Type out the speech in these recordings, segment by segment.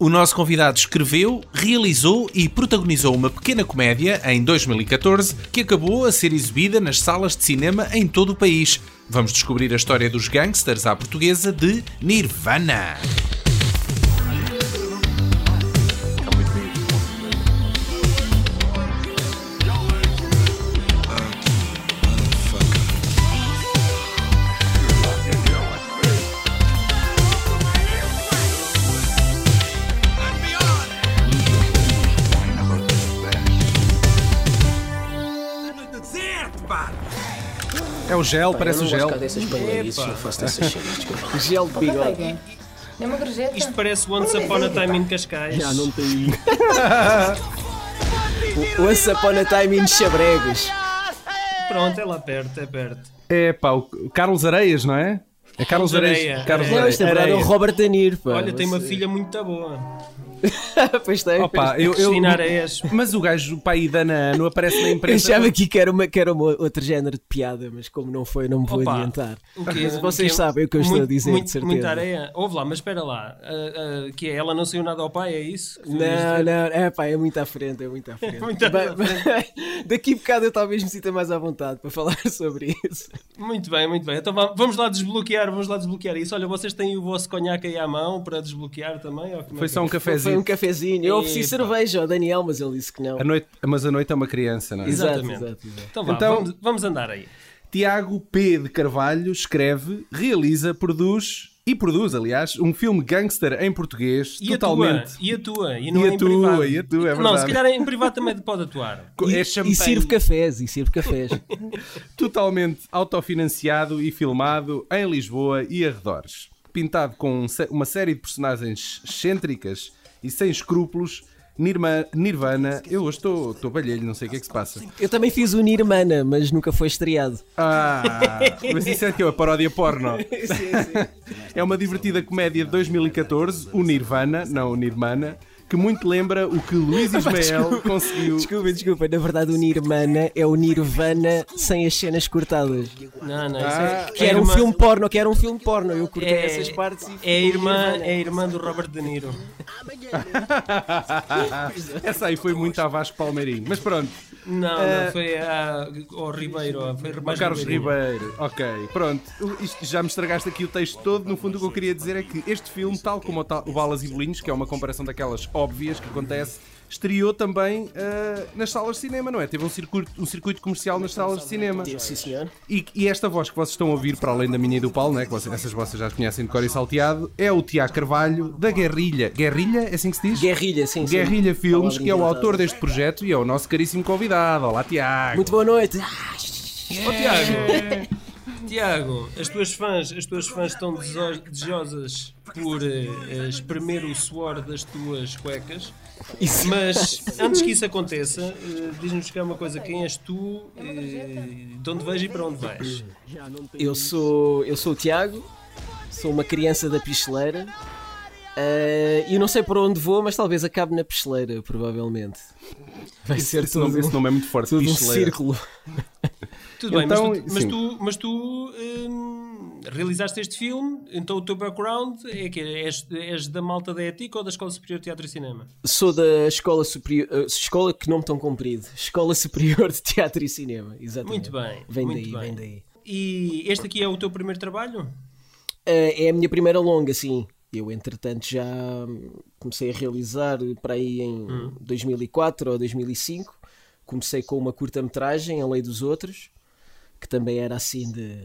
O nosso convidado escreveu, realizou e protagonizou uma pequena comédia em 2014 que acabou a ser exibida nas salas de cinema em todo o país. Vamos descobrir a história dos gangsters à portuguesa de Nirvana. O gel, parece eu o não gel. gosto dessas paneleirices, não faço dessas cenas. desculpa. Gel de bigode. É uma gorjeta. Isto parece Once Upon a Time in Cascais. Já não tem. O Once Upon a Time in Chabregos. Pronto, é lá perto, é perto. É pá, o Carlos Areias, não é? É Carlos Areias. Areia. Carlos É. Não, Areias. isto na verdade é o. Robert De Niro, pá. Olha, tem uma filha muito boa. pois tem. Opa, pois eu, eu, Cristina Areias. mas o gajo, o pai da Ana Ano, aparece na Eu imprensa. achava aqui que era, uma, que era uma, outro género de piada, mas como não foi, não me vou Opa, adiantar. O quê? Mas vocês quê? sabem o que eu estou a dizer, muito, de certeza. Muita areia. Ouve lá, mas espera lá. Ah, ah, que é? Ela não saiu nada ao pai, é isso? Não, não, é pá, é muito à frente, é muito à frente. Muito à ba- Daqui a bocado eu talvez me sinta mais à vontade para falar sobre isso. Muito bem, muito bem. Então va- vamos lá desbloquear, vamos lá desbloquear isso. Olha, vocês têm o vosso conhaque aí à mão para desbloquear também? ou como é Foi só é? um Foi um cafezinho. Eu ofereci Epa. cerveja ao Daniel, mas ele disse que não. A noite, mas a noite é uma criança, não é? Exatamente. exato, exato. Então vá, Então- vamos, vamos andar aí. Tiago P. de Carvalho escreve, realiza, produz e produz, aliás, um filme gangster em português, E totalmente. a tua? E a tua? E não E a é em tua, privado. e a tua, é Não, verdade. se calhar em privado também pode atuar. Co- É E sirvo cafés, e sirvo cafés. totalmente autofinanciado e filmado em Lisboa e arredores. Pintado com um uma série de personagens excêntricas e sem escrúpulos, Nirma- Nirvana, eu hoje estou estou balhelho, não sei o que é que se passa. Eu também fiz o Nirmana, mas nunca foi estreado. Ah, mas isso é que é a paródia porno. É uma divertida comédia de 2014, o Nirvana, não o Nirmana, que muito lembra o que Luís Ismael conseguiu. Desculpa, desculpa, na verdade o Nirmana é o Nirvana sem as cenas cortadas. Não, não, Ah, é, Que é era um irmã- filme porno, que era um filme porno. Eu cortei É- essas partes e É a irmã, Nirvana. é a irmã do Robert De Niro. Essa aí foi muito a Vasco Palmeirinho. Mas pronto, Não, Eh, não, foi a, ao Ribeiro. Foi o mais Carlos Ribeirinho. Ribeiro. Ok, pronto. Isto, já me estragaste aqui o texto todo. No fundo, o que eu queria dizer é que este filme, tal como o, tal- o Balas e Bolinhos, que é uma comparação daquelas óbvias que acontece, estreou também ah, nas salas de cinema, não é? Teve um circuito, um circuito comercial nas salas de cinema. Sim, senhor. E, e esta voz que vocês estão a ouvir, para além da minha e do Paulo, né, que vocês, essas vocês já conhecem de cor e salteado, é o Tiago Carvalho, da Guerrilha. Guerrilha? É assim que se diz? Guerrilha, sim, sim. Guerrilha Filmes, Palavra que é o autor deste projeto e é o nosso caríssimo convidado. Olá, Tiago. Muito boa noite. Ó Tiago, Tiago, as tuas fãs, as tuas fãs estão desejo- desejosas por eh, espremer o suor das tuas cuecas. Isso. Mas antes que isso aconteça, eh, diz-nos que é uma coisa: quem és tu, eh, de onde vais e para onde vais? Eu sou, eu sou o Tiago, sou uma criança da picheleira. eu não sei para onde vou, mas talvez acabe na picheleira, provavelmente. Vai ser Esse todo, nome, esse nome é muito forte. todo um círculo. Tudo bem, Então, mas tu, mas tu, mas tu, hum, realizaste este filme, então o teu background é que és, és da malta da ETIC ou da Escola Superior de Teatro e Cinema? Sou da Escola Superior. eh, escola que nome tão comprido. Escola Superior de Teatro e Cinema. Exatamente. Muito bem, Vem muito daí, bem. vem daí. E este aqui é o teu primeiro trabalho? Eh, é a minha primeira longa, sim. Eu, entretanto, já comecei a realizar para aí em Hum. 2004 ou 2005. Comecei com uma curta-metragem, A Lei dos Outros, que também era assim de,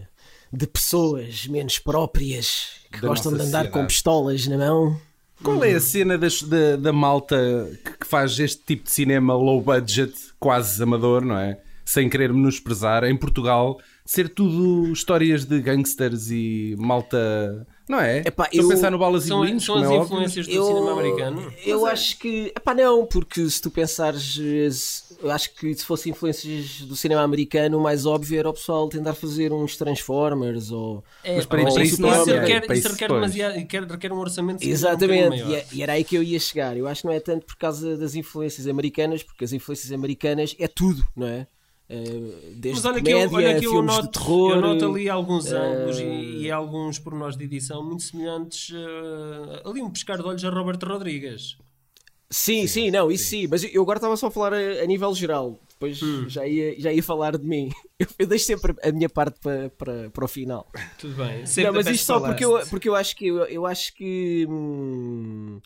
de pessoas menos próprias que Da gostam de andar com pistolas na mão. Qual é a cena das- da, da malta que, faz este tipo de cinema low budget, quase amador, não é? Sem querer menosprezar, em Portugal, ser tudo histórias de gangsters e malta. Não é? Epá, Estou a eu- pensar no Balas e São, Bolinhos, são as é óbvio. influências do cinema americano? Eu acho que. Epá, não, porque se tu pensares. Eh, Eu acho que se fosse influências do cinema americano, o mais óbvio era o pessoal tentar fazer uns Transformers ou. É, Mas para pá, isso- para isso, isso não é isso requer, isso requer, demasiado, requer, requer um orçamento um Exatamente, bocadinho e, é- e era aí que eu ia chegar. Eu acho que não é tanto por causa das influências americanas, porque as influências americanas é tudo, não é? Uh, desde Mas olha comédia, que eu, olha que eu noto, de terror. eu noto ali alguns eh, ângulos e, e alguns pormenores de edição muito semelhantes. eh, ali um pescar de olhos a Roberto Rodrigues. Sim, sim, não, isso sim. Mas eu agora estava só a falar a, a nível geral. Depois Hum. já, ia, já ia falar de mim. Eu, eu deixo sempre a minha parte para, para, para o final. Tudo bem. Sempre não, mas isto só porque eu, porque eu acho que eu, eu acho que hum,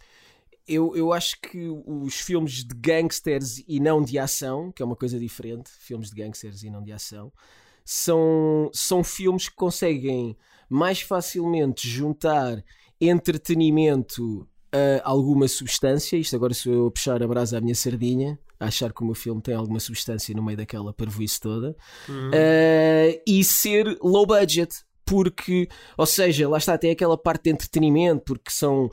eu, eu acho que os filmes de gangsters e não de ação, que é uma coisa diferente, filmes de gangsters e não de ação, são, são filmes que conseguem mais facilmente juntar entretenimento a alguma substância. Isto agora sou eu a puxar a brasa à minha sardinha, a achar que o meu filme tem alguma substância no meio daquela parvoíce toda. Uh, e ser low budget, porque, ou seja, lá está, tem aquela parte de entretenimento, porque são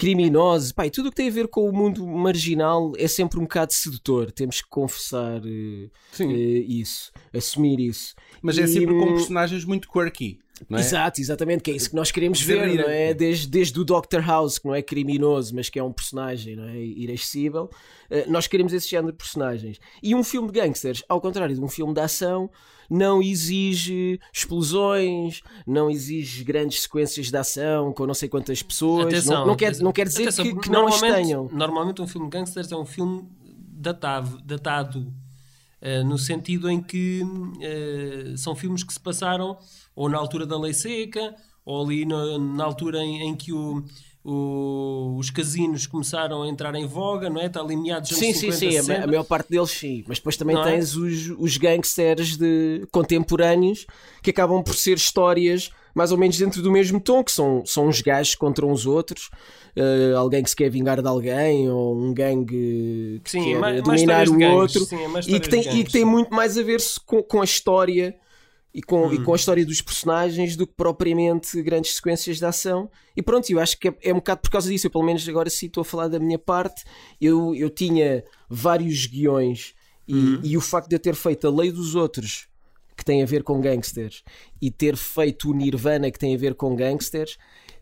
criminosos, pá, tudo o que tem a ver com o mundo marginal é sempre um bocado sedutor, temos que confessar uh, uh, isso, assumir isso. Mas é E, sempre com hum, personagens muito quirky. Não é? Exato, exatamente, que é isso que nós queremos ver, rir. não é? Desde, desde o Dr. House, que não é criminoso, mas que é um personagem não é? irascível, eh, nós queremos esse género de personagens. E um filme de gangsters, ao contrário de um filme de ação, não exige explosões, não exige grandes sequências de ação com não sei quantas pessoas. Atenção, não, não, quer, não quer dizer Atenção, que, que não as tenham. Normalmente um filme de gangsters é um filme datado, datado eh, no sentido em que eh, são filmes que se passaram ou na altura da lei seca ou ali na, na altura em, em que o- o- os casinos começaram a entrar em voga, não é? Está ali meados dos Sim, anos sim, 50, sim, a, ma- 60. a maior parte deles sim, mas depois também Não é? tens os, os gangsters de, contemporâneos que acabam por ser histórias mais ou menos dentro do mesmo tom, que são, são uns gajos contra uns outros, eh, alguém que se quer vingar de alguém, ou um gangue que Sim, quer mais- mais dominar histórias de o gangues, outro, sim, é mais e, que tem, e que tem sim. muito mais a ver com, com a história e com, Hum. e com a história dos personagens do que propriamente grandes sequências de ação. E pronto, eu acho que é, é um bocado por causa disso. Eu, pelo menos, agora sim estou a falar da minha parte. Eu, eu tinha vários guiões e, Hum. e o facto de eu ter feito a Lei dos Outros, que tem a ver com gangsters, e ter feito o Nirvana, que tem a ver com gangsters,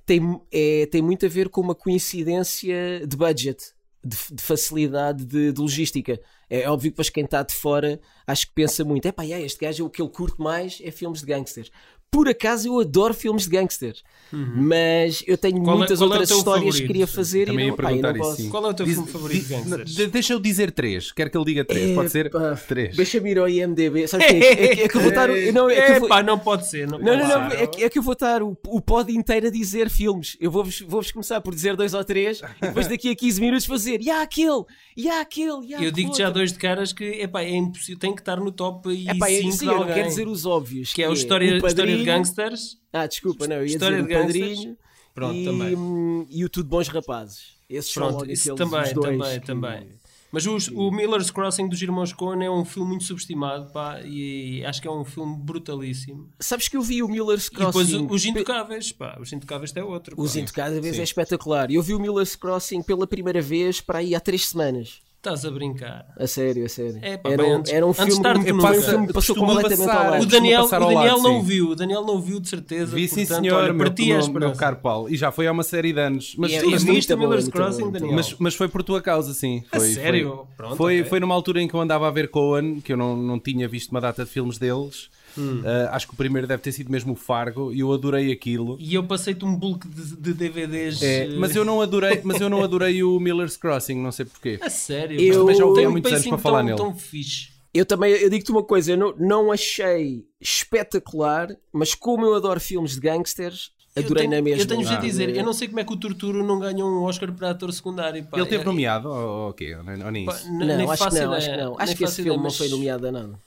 tem, é, tem muito a ver com uma coincidência de budget. De, de facilidade de, de logística. É óbvio que depois quem está de fora acho que pensa muito: é pá, este gajo o que ele curte mais é filmes de gangsters. Por acaso eu adoro filmes de gangsters, mas eu tenho Qual é- muitas é outras teu histórias que queria fazer Também e ia não, pá, não posso. sim. Qual é o teu Diz- filme favorito de gangsters? de- Deixa eu dizer três. Quero que ele diga três. Pode ser Epá, três. Deixa-me ir ao IMDB. Sabes o que é? É que- é eu vou estar. Não, é que vou- Epá, não pode ser. Não, Não, pode não, não, é que, é que eu vou estar o, o pod inteiro a dizer filmes. Eu vou-vos vou-vos começar por dizer dois ou três e depois daqui a 15 minutos fazer e há aquele, e há aquele, e há Eu digo já outro." dois de caras que epá, é impossível, tem que estar no top e Epá, é, 5 sim, de eu alguém. quero dizer os óbvios. que é o história de gangsters. Ah, desculpa, não, eu ia História dizer de o gangsters. Padrinho Pronto, e, também. e o Tudo Bons Rapazes. Esses são Pronto, logo isso aqueles também, os dois também, que- também. Mas os- o Miller's Crossing dos Irmãos Coen é um filme muito subestimado pá, e acho que é um filme brutalíssimo. Sabes que eu vi o Miller's E depois Crossing. os Intocáveis, pá, os Intocáveis é outro. pá. Os Intocáveis Sim. é espetacular. Eu vi o Miller's Crossing pela primeira vez para aí há três semanas. Estás a brincar. A sério, a sério. É, pá, era, bem um- antes- era um filme, tarde que foi nunca. um filme que passou completamente passar. ao lado. O Daniel, o Daniel lado, não sim. viu, o Daniel não viu de certeza. Vi sim, portanto, senhor, olha, meu, é a meu, meu caro Paulo. E já foi há uma série de anos. Mas, E é- Tu mas, muito viste Miller's Crossing, bom, Daniel? mas, mas foi por tua causa, sim. A Foi, sério? Foi, Pronto, foi, ok. foi numa altura em que eu andava a ver Cohen, que eu não, não tinha visto uma data de filmes deles. Hum. Ah, acho que o primeiro deve ter sido mesmo o Fargo e eu adorei aquilo. E eu passei-te um bulk de, de DVDs. É, eh, mas eu não adorei, mas eu não adorei o Miller's Crossing, não sei porquê. A sério? Eu- Mas também já ouvi tem há um muitos anos para falar tão, nele. tão fixe. Eu também, eu digo-te uma coisa, eu não, não achei espetacular, mas como eu adoro filmes de gangsters, adorei tenho, na mesma. Eu tenho-vos a Ah, dizer, eu não sei como é que o Torturo não ganhou um Oscar para ator secundário. Pá. Ele teve É- nomeado ou ou o quê? Ou nem- ou nem pá, isso? n- Não, nem acho que faço não, acho que não. Acho que esse filme ideia, não foi nomeado a nada.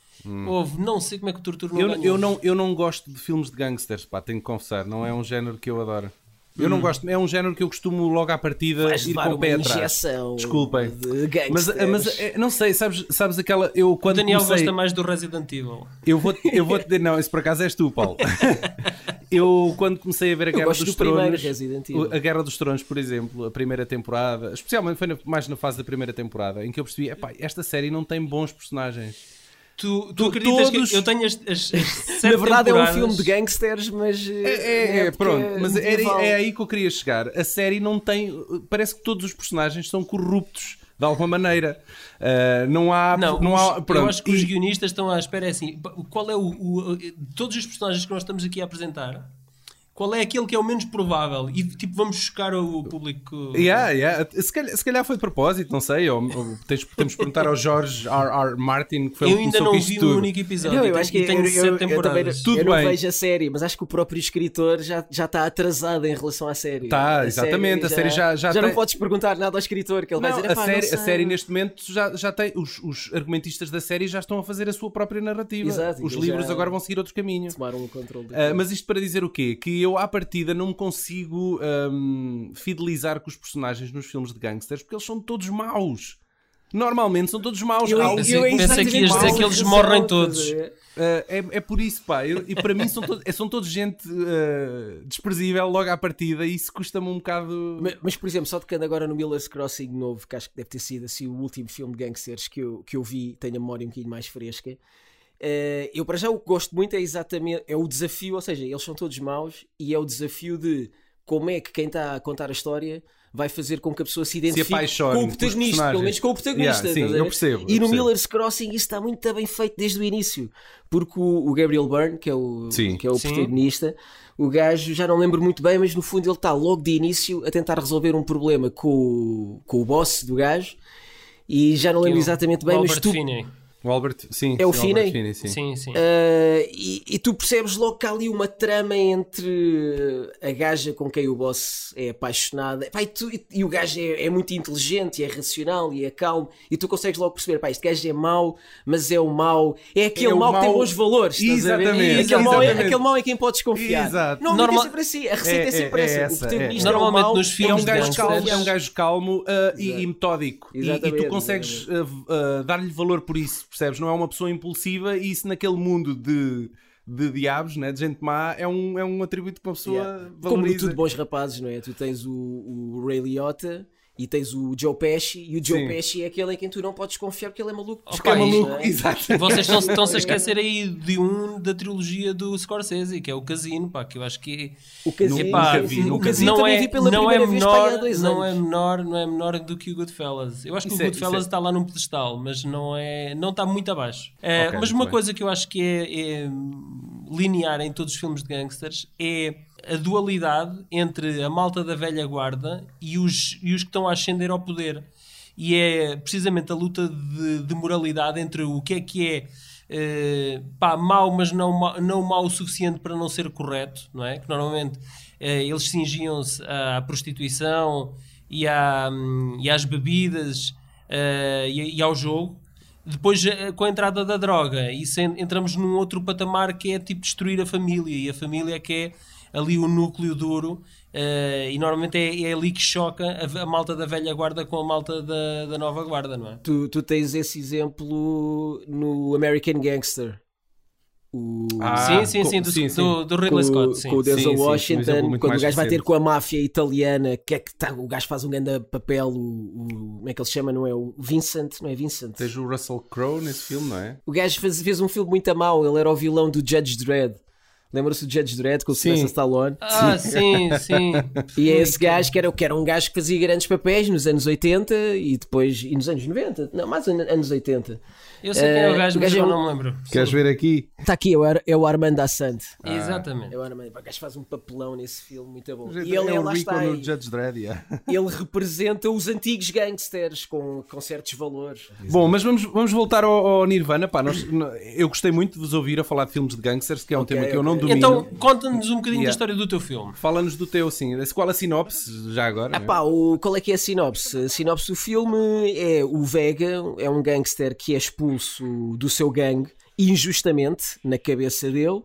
Houve, não sei como é que o Torturo não Eu, ganhou. eu, não, eu não gosto de filmes de gangsters, pá, tenho que confessar. Não é um género que eu adoro. Eu não gosto, é um género que eu costumo logo à partida Vais ir com o uma pé atrás. Desculpem. de Mas, gangsters. mas é, não sei, sabes, sabes aquela. Eu O quando Daniel comecei, gosta mais do Resident Evil. Eu vou, eu vou te dizer, não, esse por acaso és tu, Paulo. eu quando comecei a ver a Eu Guerra gosto dos do Tronos, o- a Guerra dos Tronos, por exemplo, a primeira temporada, especialmente foi na- mais na fase da primeira temporada, em que eu percebi, epá, esta série não tem bons personagens. Tu, tu acreditas todos- que eu tenho as, as, as Na verdade é um temporadas- filme de gangsters, mas. É, é, é, época pronto, mas era- medieval. é aí que eu queria chegar. A série não tem. Parece que todos os personagens são corruptos de alguma maneira. Uh, não há. Não, não os, há pronto. eu acho que os guionistas estão à espera é assim. Qual é o, o- de todos os personagens que nós estamos aqui a apresentar? Qual é aquele que é o menos provável? E tipo, vamos chocar o público. Yeah, yeah. Se, calhar, se calhar foi de propósito, não sei. Ou, ou tens, temos de perguntar ao Jorge R. R. Martin, que foi Eu ainda não vi tudo. um único episódio. Não, eu tem- acho que e tenho eu, eu, sete eu também temporadas. Tudo eu não bem. vejo a série, mas acho que o próprio escritor já, já está atrasado em relação à série. Tá, A exatamente, a série já- já não tem- podes perguntar nada ao escritor, que ele vai Não, dizer, a, "Epá, série, não a sei." série neste momento já, já tem. Os, os argumentistas da série já estão a fazer a sua própria narrativa. Exato, os livros já- agora vão seguir outro caminho. tomaram o controle Ah, mas isto para dizer o quê? Que eu, à partida, não me consigo ahm, fidelizar com os personagens nos filmes de gangsters porque eles são todos maus. Normalmente são todos maus. Eu, eu, eu, pensei que ias dizer que eles morrem todos. Ah, é, é por isso, pá. Eu- e para mim são, todos- são todos gente ah, desprezível logo à partida e isso custa-me um bocado. Mas, mas, por exemplo, só tocando agora no Miller's Crossing novo, que acho que deve ter sido assim, o último filme de gangsters que eu, que eu vi, tenho a memória um bocadinho mais fresca. Eh, eu, para já, o que gosto muito é exatamente é o desafio, ou seja, eles são todos maus e é o desafio de como é que quem está a contar a história vai fazer com que a pessoa se identifique apaixone com o protagonista, pelo menos com o protagonista. Yeah, sim, eu percebo, E eu no percebo. Miller's Crossing isso está muito bem feito desde o início, porque o, o Gabriel Byrne, que é o, Sim. que é o Sim. protagonista, o gajo já não lembro muito bem, mas no fundo ele está logo de início a tentar resolver um problema com o, com o boss do gajo. E já não lembro exatamente bem, mas tu, Finney. O Albert, sim. É o Albert Finney? sim. Sim, sim. Uh, e, e tu percebes logo que há ali uma trama entre a gaja com quem o boss é apaixonado Pá, e, tu- e- e o gajo é, é muito inteligente e é racional e é calmo e tu consegues logo perceber, pá, este gajo é mau mas é o mau, é aquele É o mau que tem bos valores? Exatamente, aquele, mau é, exatamente. aquele mau em quem podes confiar Exato. não, Normal- é sempre assim, a receita é, É, é, sempre é essa, essa, o protagonista é. é, o Normalmente mau nos É um filmes gajo calmo, é um gajo calmo ah, e, e metódico. E- E, tu Exatamente, consegues ah, ah, dar-lhe valor por isso, percebes? Não é uma pessoa impulsiva e isso naquele mundo de, de diabos, né? de gente má, é um, é um atributo que uma pessoa Yeah. Como valoriza. tudo bons rapazes, não é? Tu tens o, o Ray Liotta e tens o Joe Pesci e o Joe Sim. Pesci é aquele em quem tu não podes confiar porque ele é maluco. Porque é maluco, não é? exato. Vocês estão- estão-se a esquecer aí de um da trilogia do Scorsese, que é o Casino, pá, que eu acho que O Casino, Epá, o nunca Casino não também é, vi pela não é menor, dois não anos. é menor, não é menor do que o Goodfellas. Eu acho que Isso o é- Goodfellas é- está lá num pedestal, mas não é, não está muito abaixo. Eh, Ok, mas uma bem. coisa que eu acho que é, é linear em todos os filmes de gangsters é a dualidade entre a malta da velha guarda e os, e os que estão a ascender ao poder. E é precisamente a luta de, de moralidade entre o que é que é eh, pá, mau, mas não, não mau o suficiente para não ser correto, não é? Que normalmente eh, eles cingiam-se à prostituição e, à, e às bebidas eh, e, e ao jogo. Depois, eh, com a entrada da droga, isso en- entramos num outro patamar que é tipo destruir a família. E a família é que é ali o núcleo duro. eh, e normalmente é, é ali que choca a, a malta da velha guarda com a malta da, da nova guarda, não é? Tu, tu tens esse exemplo no American Gangster. O... Ah, sim, sim, com- sim, do, sim, sim. do, do com, Ridley Scott. Sim. com o Denzel um Washington, muito quando o gajo vai ter com a máfia italiana, que é que tá, o gajo faz um grande papel, o, o- como é que ele se chama? Não é o Vincent, não é Vincent? Tens o Russell Crowe nesse filme, não é? O gajo fez, fez um filme muito a mau, ele era o vilão do Judge Dredd. Lembra-se do Judge Dredd com o. Sylvester Stallone? Ah, sim, sim. E é esse gajo que era, que era um gajo que fazia grandes papéis nos anos 80 e depois. e nos anos 90, não, mais an- anos 80. Eu sei quem é o Eh, gajo, mas é eu um- não me lembro. Queres ver aqui? Está aqui, é o, Ar- é o Armando Assante. Exatamente. É o Armando. O gajo faz um papelão nesse filme, muito bom. É E ele, o lá Rico está, no e- Judge Dredd, yeah. ele representa os antigos gangsters com, com certos valores. Bom, mas vamos, vamos voltar ao, ao Nirvana. Pá, nós- eu gostei muito de vos ouvir a falar de filmes de gangsters, que é um Ok, tema que eu não domino. Então, conta-nos um bocadinho Yeah. da história do teu filme. Fala-nos do teu, sim. Qual a sinopse, já agora? Ah é? pá, o, qual é que é a sinopse? A sinopse do filme é o Vega, é um gangster que é expulso do seu gangue injustamente na cabeça dele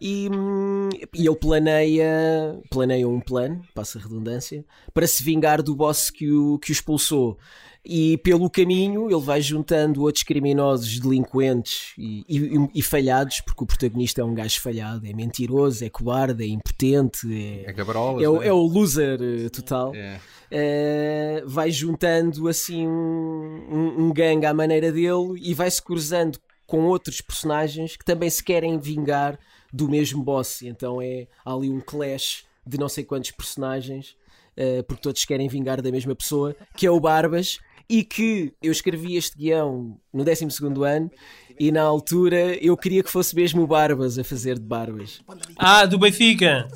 e, hum, e ele planeia, planeia um plano, passa a redundância, para se vingar do boss que o, que o expulsou. E pelo caminho ele vai juntando outros criminosos delinquentes e, e- e falhados, porque o protagonista é um gajo falhado, é mentiroso, é cobarde, é impotente, é, É é, o, não é o loser eh, total. Eh, vai juntando assim um, um, um gangue à maneira dele e vai se cruzando com outros personagens que também se querem vingar do mesmo boss. Então é ali um clash de não sei quantos personagens, eh, porque todos querem vingar da mesma pessoa, que é o Barbas. E que eu escrevi este guião no 12 ano e na altura eu queria que fosse mesmo o Barbas a fazer de Barbas. Ah, do Benfica!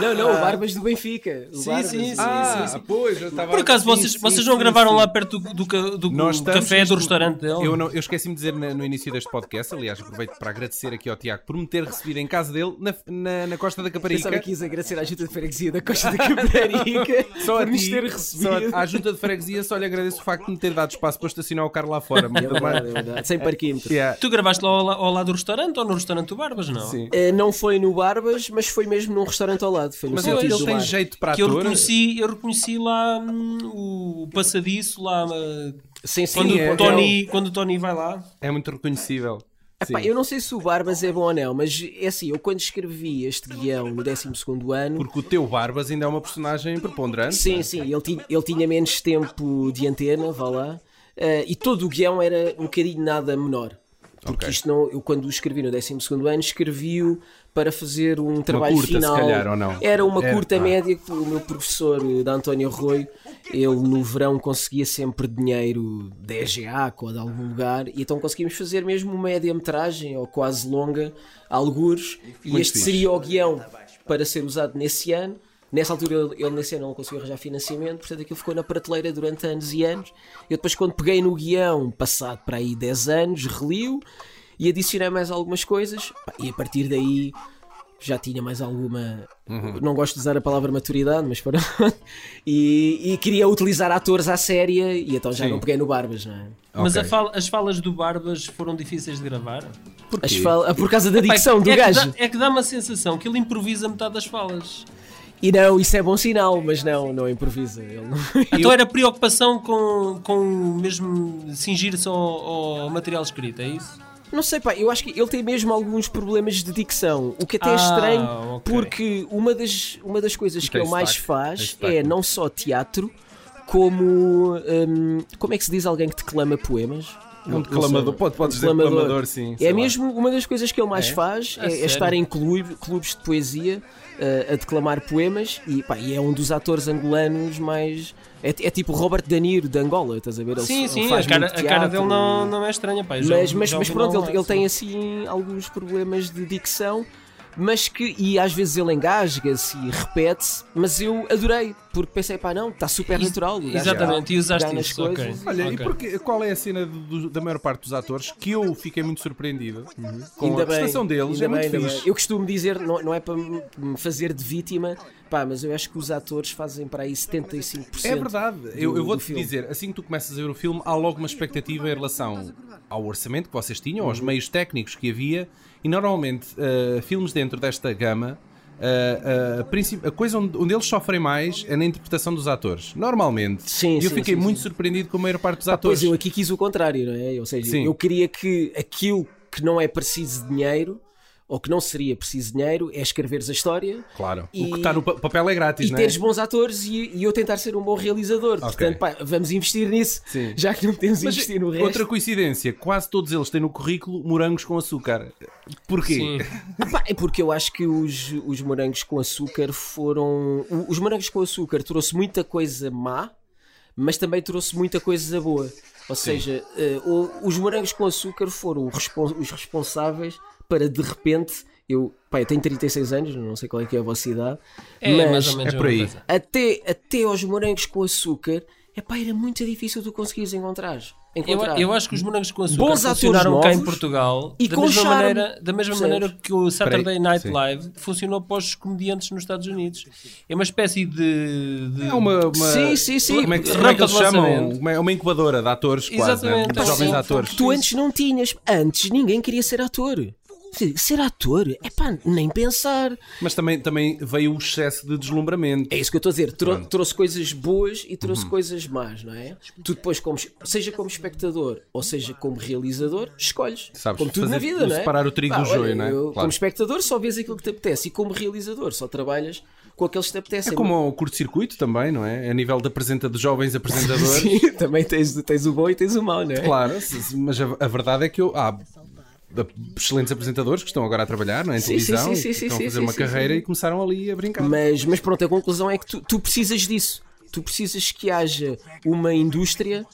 Não, não, o Barbas do Benfica. O Sim, Barbas. sim, sim. Ah, pois, eu estava Por acaso sim, vocês, sim, vocês sim, não gravaram sim. lá perto do, do, do- do café isto- do restaurante dele? Eu, não- eu esqueci-me de dizer no início deste podcast, aliás, aproveito para agradecer aqui ao Tiago por me ter recebido em casa dele na, na, na Costa da Caparica. Pensava que ia agradecer à Junta de Freguesia da Costa da Caparica Só a por nos ti, ter só recebido. à junta de freguesia só lhe agradeço o facto de me ter dado espaço para estacionar o carro lá fora. É verdade, é verdade. Sem parquímetro. Yeah. Tu gravaste lá ao, ao lado do restaurante ou no restaurante do Barbas, não? Sim. Eh, não foi no Barbas, mas foi mesmo num restaurante ao lado. Foi no Mas ele, tem jeito para Que eu ator. reconheci, eu reconheci lá hum, o passadiço lá eh, Sim, sim, quando, é, o Tony, quando o Tony vai lá. É muito reconhecível. Epá, eu não sei se o Barbas é bom ou não, mas é assim, eu quando escrevi este guião no 12 ano. Porque o teu Barbas ainda é uma personagem preponderante. Sim, sim, ele tinha, ele tinha menos tempo de antena, vá lá, eh, e todo o guião era um bocadinho nada menor. Porque Ok. isto não, eu quando o escrevi no 12 ano, escrevi-o para fazer um trabalho curta, se final. calhar, ou não? Era uma Era, curta ah. média que o meu professor eh, da António Arroio, ele no verão conseguia sempre dinheiro da EGA ou de algum lugar, e então conseguimos fazer mesmo uma média-metragem ou quase longa, algures, e Muito este fixe. seria o guião para ser usado nesse ano. Nessa altura ele, nesse ano não conseguiu arranjar financiamento, portanto aquilo ficou na prateleira durante anos e anos. Eu depois quando peguei no guião, passado para aí 10 anos, reli-o e adicionei mais algumas coisas e a partir daí já tinha mais alguma. Não gosto de usar a palavra maturidade, mas para. e, e queria utilizar atores à séria e então já Sim. não peguei no Barbas, não é? Mas fala- as falas do Barbas foram difíceis de gravar? As fal- Por causa da dicção do é, que gajo. dá, é que dá uma sensação que ele improvisa metade das falas. E não, isso é bom sinal, mas não, não improvisa. Ele não... Então era preocupação com, com mesmo cingir-se ao, ao material escrito, é isso? Não sei, pá, eu acho que ele tem mesmo alguns problemas de dicção, o que até é Ah, estranho, ok. porque uma das, uma das coisas E que ele mais faz é não só teatro, como. hum, como é que se diz alguém que declama poemas? Um declamador, sei. pode, Um pode dizer declamador. sim. É lá. mesmo uma das coisas que ele mais É? faz, A é, é estar em clube- clubes de poesia uh, a declamar poemas e, pá, e é um dos atores angolanos mais. É, é tipo Robert De Niro de Angola, estás a ver? Ele, sim, ele sim, a cara, muito a cara teatro dele não, não é estranha, pá. já- mas, mas, já mas pronto, lá ele, ele assim. tem assim alguns problemas de dicção, mas que, e às vezes ele engasga-se e repete-se, mas eu adorei, porque pensei, pá, não, está super natural. gajo Exatamente, e usaste isso, ok. coisas. Olha, e Ok. porque, qual é a cena do- do- da maior parte dos atores que eu fiquei muito surpreendido com Ainda a prestação bem, deles? É muito bem, ainda fixe. bem. Eu costumo dizer, não, não é para me fazer de vítima, pá, mas eu acho que os atores fazem para aí 75%. É verdade. Eu, eu do vou-te dizer, assim que tu começas a ver o filme, há logo uma expectativa em relação ao orçamento que vocês tinham, Uhum. aos meios técnicos que havia, e normalmente uh, filmes dentro desta gama. uh, a a coisa onde, onde eles sofrem mais é na interpretação dos atores. Normalmente. Sim, E eu sim, fiquei sim, muito sim. surpreendido com a maior parte dos Pá, atores. pois eu aqui quis o contrário, não é? Ou seja, eu queria que aquilo que não é preciso de dinheiro, ou que não seria preciso dinheiro, é escreveres a história Claro. E- O que está no pa- papel é grátis, e não é? teres bons atores e, e eu tentar ser um bom realizador. Portanto, pá, vamos investir nisso, Sim. já que não temos Mas investir no resto. outra coincidência, quase todos eles têm no currículo morangos com açúcar. Porquê? Sim. Ah, pá, é porque eu acho que os, os morangos com açúcar foram. Os morangos com açúcar trouxe muita coisa má, mas também trouxe muita coisa boa. Ou seja, eh, o- os morangos com açúcar foram os respon- os responsáveis para de repente. Eu, pá, eu tenho 36 anos, não sei qual é que é a vossa idade, É mas mais ou menos é por aí. até, até aos morangos com açúcar, epá, era muito difícil tu conseguires encontrar. Eu, encontrar. eu acho que os morangos com açúcar Bons funcionaram cá em Portugal e da mesma, charme. maneira, da mesma Percebes? maneira que o Saturday Night sim. Live funcionou para os comediantes nos Estados Unidos. É uma espécie de. de- É uma, uma- Sim, sim, sim. Como é que, como é que eles de chamam? Uma, uma incubadora de atores, quase, né? Exatamente, de é jovens sim. atores. Tu antes não tinhas. Antes ninguém queria ser ator. Ser ator? É pá, nem pensar. Mas também, também veio o excesso de deslumbramento. É isso que eu estou a dizer. Trou- trouxe coisas boas e trouxe Uhum. coisas más, não é? Tu depois, como, seja como espectador ou seja como realizador, escolhes. Sabes como tudo fazer- na vida, não é? separar o trigo do olha, joio, não é? eu, Claro. Como espectador só vês aquilo que te apetece e como realizador só trabalhas com aqueles que te apetecem. É como o curto-circuito também, não é? A nível de apresenta de jovens apresentadores. Sim, também tens, tens o bom e tens o mau, não é? Claro, mas a, a verdade é que eu, há excelentes apresentadores que estão agora a trabalhar não é? em Sim, sim, televisão sim, sim, sim, estão a fazer sim, uma sim, carreira sim. e começaram ali a brincar. Mas, mas pronto, a conclusão é que tu, tu precisas disso. Tu precisas que haja uma indústria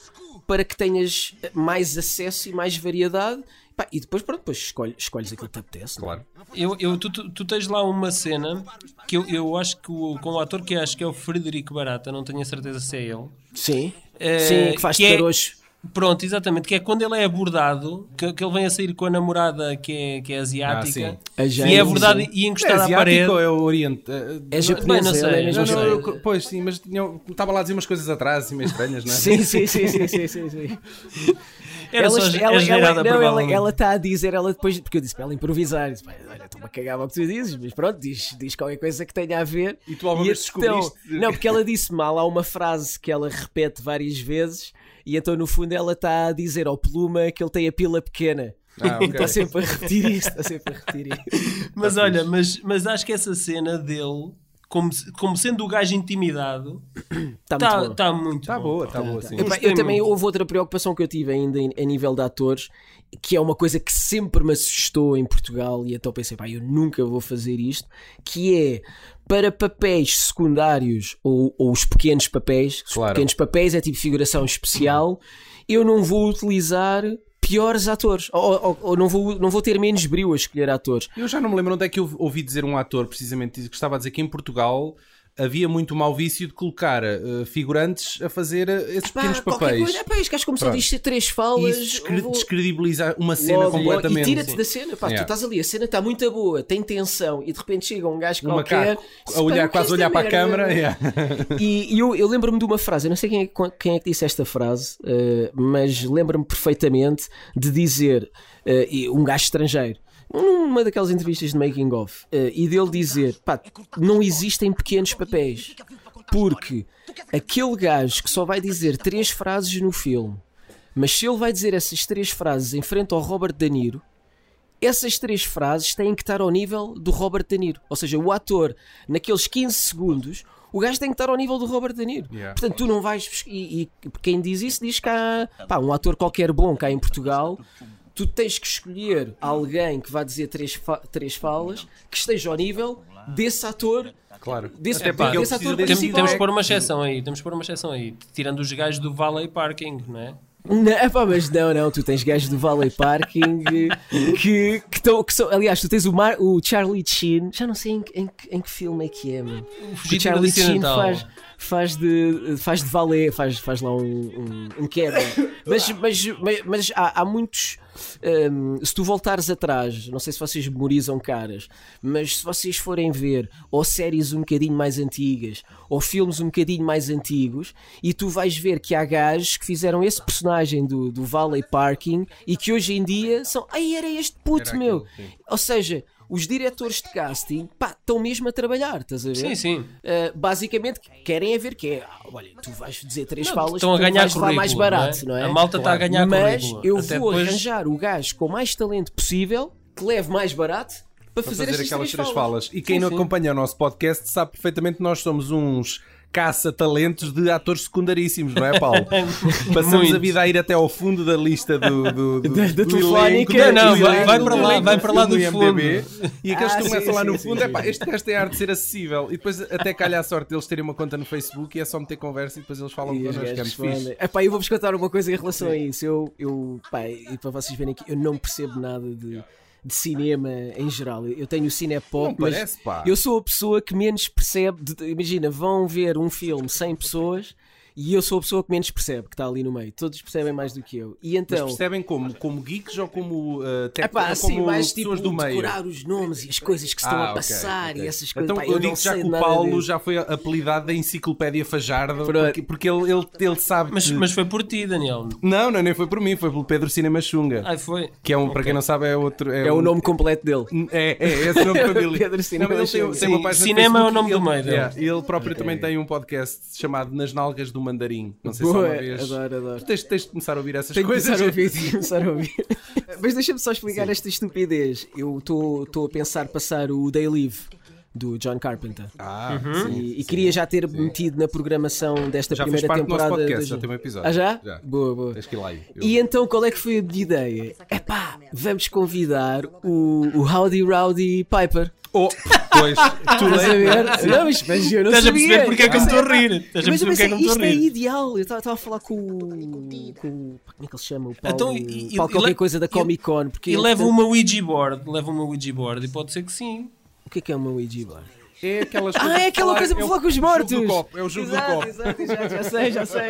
para que tenhas mais acesso e mais variedade. Pá, e depois, pronto, depois escolhe, escolhes aquilo que te apetece. é? Claro. Eu, eu, tu, tu, tu tens lá uma cena que eu, eu acho que o, com o ator que acho que é o Frederico Barata, não tenho a certeza se é ele. Sim. Eh, Sim, que faz que é- caroço. Pronto, exatamente, que é quando ele é abordado, que, que ele vem a sair com a namorada que é, que é asiática, A e é abordado sim. e É encostado à asiático parede. ou é o Oriente? É Não- japonês, bem, não sei, é Não, não, japonês. eu- pois sim, mas tinha- estava lá a dizer umas coisas atrás, assim, meio estranhas, não é? Sim, sim, sim, sim, sim, sim, sim. Era ela, só ela, ela, não, ela, está a dizer, ela depois, porque eu disse para ela improvisar, disse, "Pá, olha, estou-me a cagar ao que tu dizes, mas pronto, diz, diz qualquer coisa que tenha a ver. E tu alguma vez então- descobriste? Não, porque ela disse mal, há uma frase que ela repete várias vezes, e então no fundo ela está a dizer ao Pluma que ele tem a pila pequena. Ah, ok. Está sempre a repetir isso, está sempre a repetir isso. Mas olha, mas, mas acho que essa cena dele, como, como sendo o gajo intimidado, Está muito está bom. tá muito bom. boa, está boa, sim. Epá, Gostei eu também muito. houve outra preocupação que eu tive ainda em- a nível de atores, que é uma coisa que sempre me assustou em Portugal, e então pensei, pá, eu nunca vou fazer isto, que é para papéis secundários ou, ou os pequenos papéis, os Claro. pequenos papéis é tipo figuração especial, eu não vou utilizar piores atores, ou, ou- ou não, vou, não vou ter menos brilho a escolher atores. Eu já não me lembro onde é que eu ouvi dizer um ator, precisamente, que estava a dizer que em Portugal havia muito mau vício de colocar eh, figurantes a fazer eh, esses pequenos papéis. coisa, epá, este gajo começou a dizer três E falas. isso vou- descredibiliza uma cena Logo, completamente. E tira-te da cena, pá, tu Yeah. estás ali, a cena está muito boa, tem tensão, e de repente chega um gajo Um qualquer macaco a olhar, "Pá, o que é quase a olhar para a merda?" câmara. yeah. E, e eu, eu lembro-me de uma frase, eu não sei quem é, que- quem é que disse esta frase, eh, mas lembro-me perfeitamente de dizer e um gajo estrangeiro. Numa daquelas entrevistas de making of, eh, e dele dizer: pá, não existem pequenos papéis, porque aquele gajo que só vai dizer três frases no filme, mas se ele vai dizer essas três frases em frente ao Robert De Niro, essas três frases têm que estar ao nível do Robert De Niro. Ou seja, o ator, naqueles 15 segundos, o gajo tem que estar ao nível do Robert De Niro. Yeah. Portanto, tu não vais. E, e quem diz isso diz que há pá, um ator qualquer bom cá em Portugal. Tu tens que escolher alguém que vá dizer três, fa- três falas que esteja ao nível desse ator. Claro. Desse- Até pá, desse ator desse Temos, que pôr uma exceção aí, temos que pôr uma exceção aí, tirando os gajos do Valley Parking, não é? Não, epá, mas não, não, tu tens gajos do Valley Parking que, que, estão, que são. Aliás, tu tens o, Mar, o Charlie Sheen, já não sei em, que- em, que- em que filme é que é, mano. O Charlie Sheen Ocidental. faz, faz, de, faz de valet, faz, faz lá um, um, um quebra. Mas, mas, mas, mas há, há muitos. Hum, se tu voltares atrás, não sei se vocês memorizam caras, mas se vocês forem ver ou séries um bocadinho mais antigas ou filmes um bocadinho mais antigos, e tu vais ver que há gajos que fizeram esse personagem do, do Valley Parking e que hoje em dia são. Ai, era este puto, Era meu! Ou seja, os diretores de casting pá, estão mesmo a trabalhar, estás a ver? Sim, sim. Uh, basicamente querem é ver que é, ah, olha, tu vais dizer três Não, falas, estão a tu ganhar vais levar mais barato, não é? A malta está a ganhar Mas currículo. eu Até vou depois- arranjar o gajo com mais talento possível, que leve mais barato, para, Para fazer, fazer estas aquelas três três falas. falas. E quem Sim, não sim. acompanha o nosso podcast sabe perfeitamente que nós somos uns caça-talentos de atores secundaríssimos, não é, Paulo? Passamos Muito. a vida a ir até ao fundo da lista do, do, do, Da- da do telefónica. Não, do vai- vai do para lá, vai para lá do IMDb, E aqueles Ah, que sim, começam lá sim, no sim, fundo, sim. é pá, este gajo tem a arte de ser acessível. E depois até calha a sorte deles terem uma conta no Facebook e é só meter conversa e depois eles falam os connosco, é fixe. respondem. Epá, eu vou-vos contar uma coisa em relação a isso. Eu, eu pá, e para vocês verem aqui, eu não percebo nada de, de cinema em geral. Eu tenho o cinepop, Não parece, pá. eu sou a pessoa que menos percebe. de- imagina, vão ver um filme 100 pessoas e eu sou a pessoa que menos percebe que está ali no meio. Todos percebem mais do que eu. E Mas então. percebem como? Como geeks ou como, uh, tec- Epá, ou assim, como mais tipo pessoas do meio? decorar os nomes e as coisas que se estão Ah, a ok, passar ok. e essas coisas. Então Pá, eu, não digo já sei que o Paulo disso. já foi apelidado da enciclopédia Fajardo Pronto. porque, porque ele, ele, ele sabe Mas, que... mas foi por ti, Daniel. Não, não, nem foi por mim, foi pelo Pedro Cinema Xunga. Ai, foi. Que é um, para quem não sabe, é outro. É um- o nome completo dele. É, é, esse é o nome de família. Pedro Cinema Não, mas ele tem, Xunga. tem página cinema é o nome do meio ele, dele. yeah, e ele próprio também tem um podcast chamado Nas Nalgas do Mandarim. Não sei se Boa, alguma vez. adoro, adoro. Tu Tens, tens de começar a ouvir essas Tenho que coisas. começar a ouvir, tenho que começar a ouvir. Mas deixa-me só explicar esta estupidez. Eu estou a pensar passar o Day Live do John Carpenter. Ah, sim, E, e sim. queria já ter metido na programação desta Já primeira parte do nosso temporada. podcast, do- já tem um episódio. Ah, já? Já. Boa, boa. Tens que ir lá. Eu- E então qual é que foi a minha ideia? Epá, vamos convidar o, o Howdy Rowdy Piper. Oh, Pois, tu Estás a ver? Não, mas, mas eu não Estás a perceber porque é que eu me estou a rir. Estás a Mas perceber porque é que eu estou a isto é rir. ideal. Eu estava a falar com o. Com, o- como é que ele se chama? O Paulo, Então, e- Paulo e qualquer coisa da Comic Con. Porque E ele leva tem- uma Ouija board. Leva uma Ouija board. E pode ser que sim. O que é que é uma Ouija board? É aquelas Ah, coisas é de aquela coisa para é o falar com os jogo mortos! do copo, É o jogo exato, do copo. Exato, exato, já sei, já sei.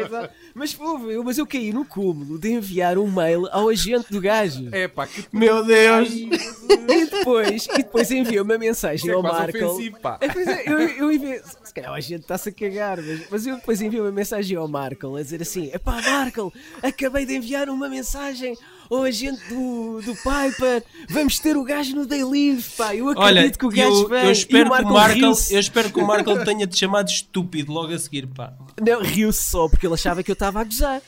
Mas, pô, eu, mas eu caí no cúmulo de enviar um mail ao agente do gajo. É pá, que Meu Deus! E depois, e depois enviou uma mensagem é ao Marco. pá. É, é, eu, eu enviei, se calhar a gente está-se a cagar, mas, mas eu depois enviei uma mensagem ao Marco a dizer assim: Epá, Marco, acabei de enviar uma mensagem ao agente do, do Piper, vamos ter o gajo no Day Live, pá. Eu acredito Olha, que o gajo eu, vem. eu E espero que o Markle, eu espero que o Markle tenha-te chamado estúpido logo a seguir, pá. Não, riu-se só porque ele achava que eu estava a gozar.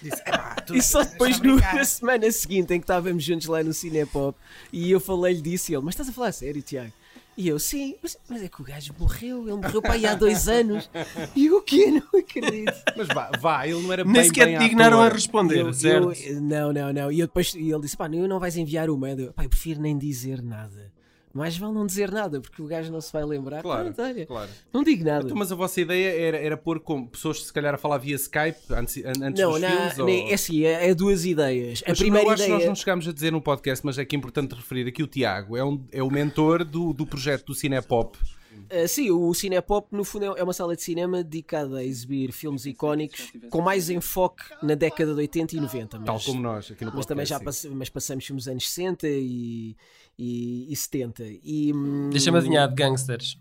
e só depois no- na semana seguinte em que estávamos juntos lá no Cinepop e eu falei-lhe disso e ele, mas estás a falar a sério, Tiago? E eu, sim, mas, mas é que o gajo morreu, ele morreu para aí há dois anos. E eu, o quê? Não acredito. Mas vá, vá, ele não era Nem bem, sequer bem te dignaram a responder, Eu- certo? eu- não, não, não. E eu depois e ele disse: pá, não, não vais enviar o mail. Eu, pá, eu prefiro nem dizer nada. Mais vale não dizer nada, porque o gajo não se vai lembrar. Claro, Pronto, olha, claro. Não digo nada. Então, mas a vossa ideia era, era pôr com pessoas se calhar a falar via Skype antes, an- antes não, dos não, filmes? ou- nem- é assim, é, é duas ideias. A Mas primeira eu acho que ideia. nós não chegámos a dizer no podcast, mas é que é importante referir aqui o Tiago. É, um, é o mentor do, do projeto do Cinepop. Uh, sim, o Cinepop no fundo é uma sala de cinema dedicada a exibir filmes icónicos com mais enfoque na década de 80 e 90. Mas, Tal como nós aqui no podcast. mas também já pass- mas passamos nos anos 60 e, e, e 70. E, hum, Deixa-me adivinhar de gangsters.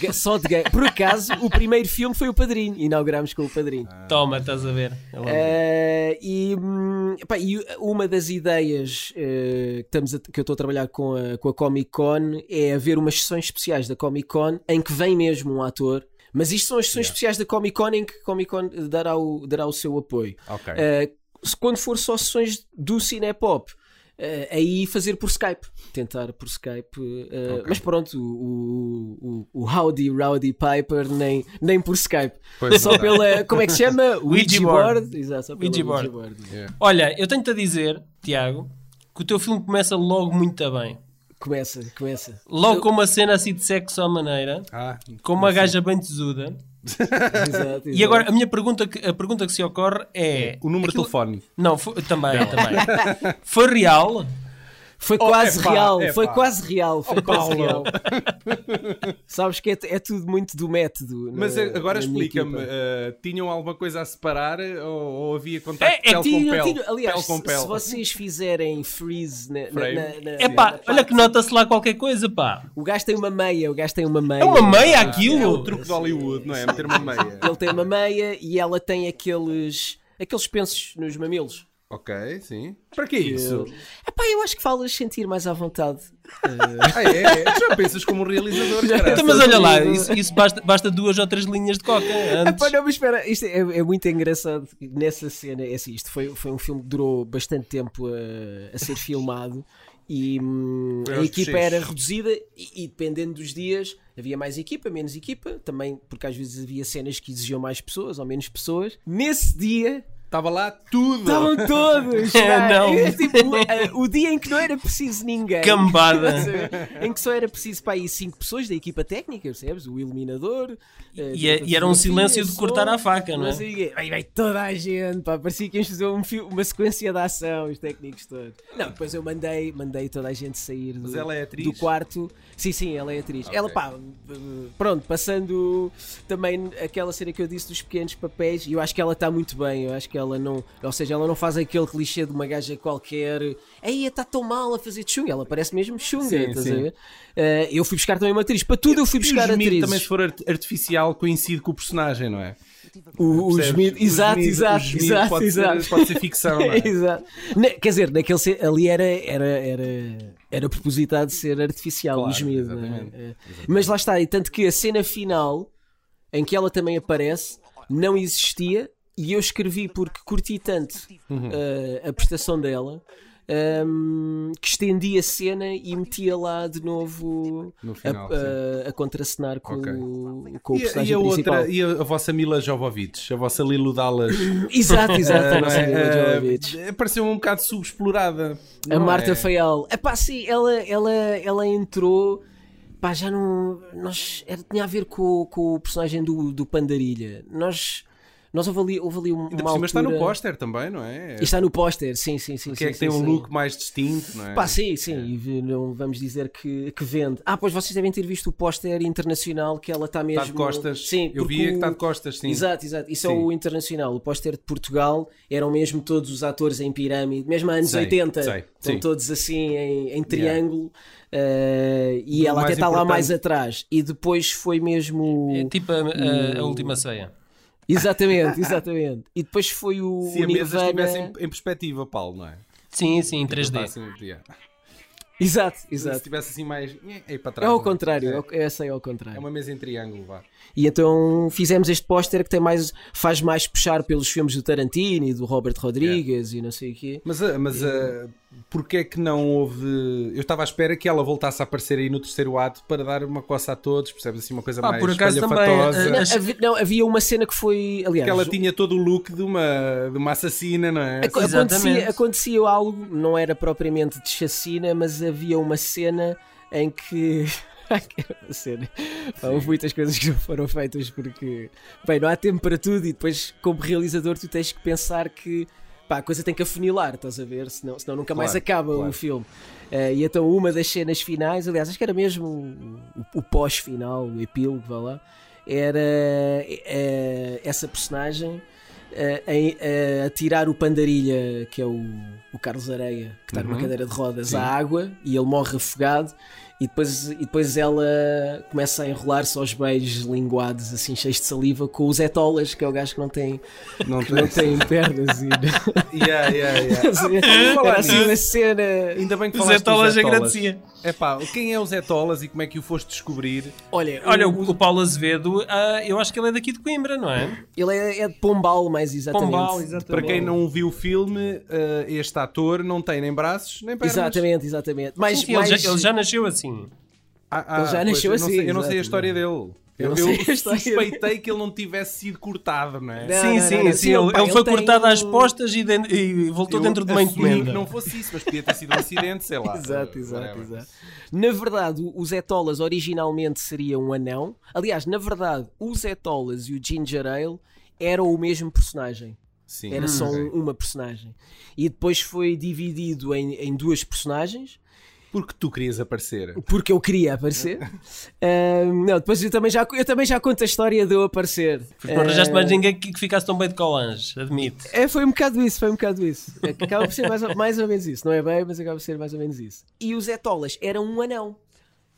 de só de ga- Por acaso, o primeiro filme foi o Padrinho. Inaugurámos com o Padrinho. Ah. Toma, estás a ver. Eh, e, hum, epá, e uma das ideias eh, que, estamos a- que eu estou a trabalhar com a, com a Comic Con é haver umas sessões especiais da Comic Con em que vem mesmo um ator. Mas isto são as sessões especiais da Comic Con em que a Comic Con dará o, dará o seu apoio. Ok. Eh, se- quando for só sessões do Cinepop, eh, aí fazer por Skype. Tentar por Skype. eh, Ok. Mas pronto, o, o, o Howdy Rowdy Piper nem, nem por Skype. Pois só não. pela. Como é que se chama? Ouija board. Exato, só pela Ouija Ouija board. board. Yeah. Olha, eu tenho-te a dizer, Tiago, que o teu filme começa logo muito bem. Começa, começa. Logo com uma cena assim de sexo à maneira, Ah, com uma gaja bem tesuda. Exato, E exato. agora a minha pergunta, que- a pergunta que se ocorre é. o número aquilo- de telefone. Não, foi- também, também. Foi real? Foi Oh, quase epá, real, epá. foi quase real, foi Oh, quase Paulo. real. Sabes que é, é tudo muito do método. Mas na- agora na minha explica-me, eh, tinham alguma coisa a separar ou, ou havia contacto É- é Tinha- com pele? tinha- aliás, pele com se- pele. se vocês fizerem freeze na, na- na- na- É pá, na olha que nota-se lá qualquer coisa, pá. O gajo tem uma meia, o gajo tem uma meia. É uma meia É o aquilo? truque de Hollywood, não é? Meter uma meia. Ele tem uma meia e ela tem aqueles aqueles pensos nos mamilos. Ok, sim. Para que isso? Epá, eu acho que falas sentir mais à vontade. Ah, é, é. Já pensas como um realizador, cara. Então, mas olha lá, isso, isso basta, basta duas ou três linhas de coca antes. Epá, não, mas espera, isto é, é muito engraçado nessa cena. É assim, isto foi, foi um filme que durou bastante tempo a, a ser filmado e hum, a equipa era reduzida e, e dependendo dos dias havia mais equipa, menos equipa, também porque às vezes havia cenas que exigiam mais pessoas ou menos pessoas. Nesse dia Estava lá tudo. estavam todos. É, não. É tipo, o dia em que não era preciso ninguém. Cambada. A em que só era preciso para aí 5 pessoas da equipa técnica, percebes? O iluminador. eh, E, é- e era um silêncio de cortar a faca, não é? Aí vai toda a gente, pá, parecia que íamos fazer um uma sequência de ação, os técnicos todos. Não, depois eu mandei, mandei toda a gente sair do, é atriz? do quarto. Sim, sim, ela é atriz. Ok. Ela, pá, pronto, passando também aquela cena que eu disse dos pequenos papéis, e eu acho que ela está muito bem. Eu acho que ela não, ou seja, ela não faz aquele clichê de uma gaja qualquer, aí está tão mal a fazer chunga. Ela parece mesmo chunga, Sim, estás sim. a ver? Eh, eu fui buscar também uma atriz. Para tudo eu fui buscar atrizes. também se for art- artificial coincide com o personagem, não é? O, o O exato, exato, exato, pode exato. Ser, pode ser ficção, é? Exato. Na- quer dizer, naquele ali era, era, era, era propositado ser artificial Claro, o não é? É. Mas lá está, e tanto que a cena final em que ela também aparece não existia e eu escrevi porque curti tanto Uhum. uh, a prestação dela. um, que estendi a cena e metia lá de novo No a, final, sim. a, a contracenar com, Ok. o, com o E, personagem e a principal. outra, e a, a vossa Mila Jovovich, a vossa Lilo Dallas, Exato, exato, a não nossa é? Mila Eh, Jovovich. pareceu um bocado subexplorada. A Marta é? Fayal. Epá, sim, ela, ela, ela entrou pá, já não. Nós, era, tinha a ver com, com o personagem do, do Pandarilha. Nós. Nós houve ali, houve ali uma Ainda por cima está no altura- póster também, não é? E está no póster, sim, sim, sim. Que é que tem sim, um sim. look mais distinto, não é? Pá, sim, sim, e v- não vamos dizer que, que vende. Ah, pois vocês devem ter visto o póster internacional que ela está mesmo. Está de costas. Sim, eu porque via que está de costas, sim. Exato, exato. Isso Sim. é o internacional. O póster de Portugal eram mesmo todos os atores em pirâmide, mesmo anos Sei, 80. sei, Estão sim. todos assim em, em triângulo. eh, e ela até está lá mais atrás. E depois foi mesmo. É tipo a, a- a última ceia. Exatamente, exatamente. E depois foi o, Se o a mesa Nirvana. estivesse em, em perspectiva, Paulo, não é? Sim, sim, em Está 3D. assim, yeah. Exato, Se exato. estivesse assim mais. É, para É trás. ao não contrário, É, é ao- essa é ao é contrário. uma mesa em triângulo, vá. E então fizemos este póster que tem mais, faz mais puxar pelos filmes do Tarantino e do Robert Rodrigues e não sei o quê. Mas, ah, mas ah, porquê é que não houve. Eu estava à espera que ela voltasse a aparecer aí no terceiro ato para dar uma coça a todos, percebes? Assim, uma coisa Pá, mais por acaso também, ah, Não, havia, não, havia uma cena que foi. Aliás, Que ela tinha todo o look de uma, de uma assassina, não é? aco- Exatamente. acontecia, acontecia algo, não era propriamente de chacina, mas havia uma cena em que. Cena. Houve muitas coisas que não foram feitas porque. Bem, não há tempo para tudo e depois, como realizador, tu tens que pensar que. Pá, a coisa tem que afunilar, estás a ver? Senão, senão nunca mais Claro, acaba claro. o filme. Eh, e então, uma das cenas finais, aliás, acho que era mesmo o, o- pós-final, o epílogo, vá lá, era eh, essa personagem em- eh, a tirar o Pandarilha, que é o, o Carlos Areia, que está numa Uhum. cadeira de rodas, Sim. à água e ele morre afogado. E depois, e depois ela começa a enrolar-se aos beijos linguados, assim, cheios de saliva, com os etolas, que é o gajo que não tem, Não que não tem pernas. E, Yeah, yeah, yeah. era assim uma cena. Ainda bem que dos Etolas Etolas. agradecia. É pá, quem é os Etolas e como é que o foste descobrir? Olha, Olha, o- o, o Paulo Azevedo, ah, eu acho que ele é daqui de Coimbra, não é? ele é, é de Pombal, mais exatamente. Pombal, exatamente. Para quem não viu o filme, eh, este ator não tem nem braços nem pernas. Exatamente, exatamente. Mas, Sim, mais- ele, já, ele já nasceu assim. Ah, ah, Ele já nasceu eu não assim, sei- Eu não sei a história dele. Eu Eu, não eu sei a história suspeitei que ele não tivesse sido cortado, não é? Não, sim, não, sim, não, não. sim. Ele, pá, ele foi tem cortado às postas e, den- e voltou Eu dentro de uma encomenda. que não fosse isso, mas podia ter sido um acidente, sei lá. Exato, exato, exato. Na verdade, o- os Etolas originalmente seria um anão. Aliás, na verdade, os Etolas e o Ginger Ale eram o mesmo personagem. Sim. Era só ok. um- uma personagem. E depois foi dividido em, em duas personagens. Porque tu querias aparecer. Porque eu queria aparecer. Ahm, não, depois eu também, já, eu também já conto a história de eu aparecer. Porque não arranjaste Ah, mais ninguém que, que ficasse tão bem de colange, admite. É, foi um bocado isso, foi um bocado isso. É Acaba por ser mais ou, mais ou menos isso. Não é bem, mas acaba por ser mais ou menos isso. E os Etolas eram um anão.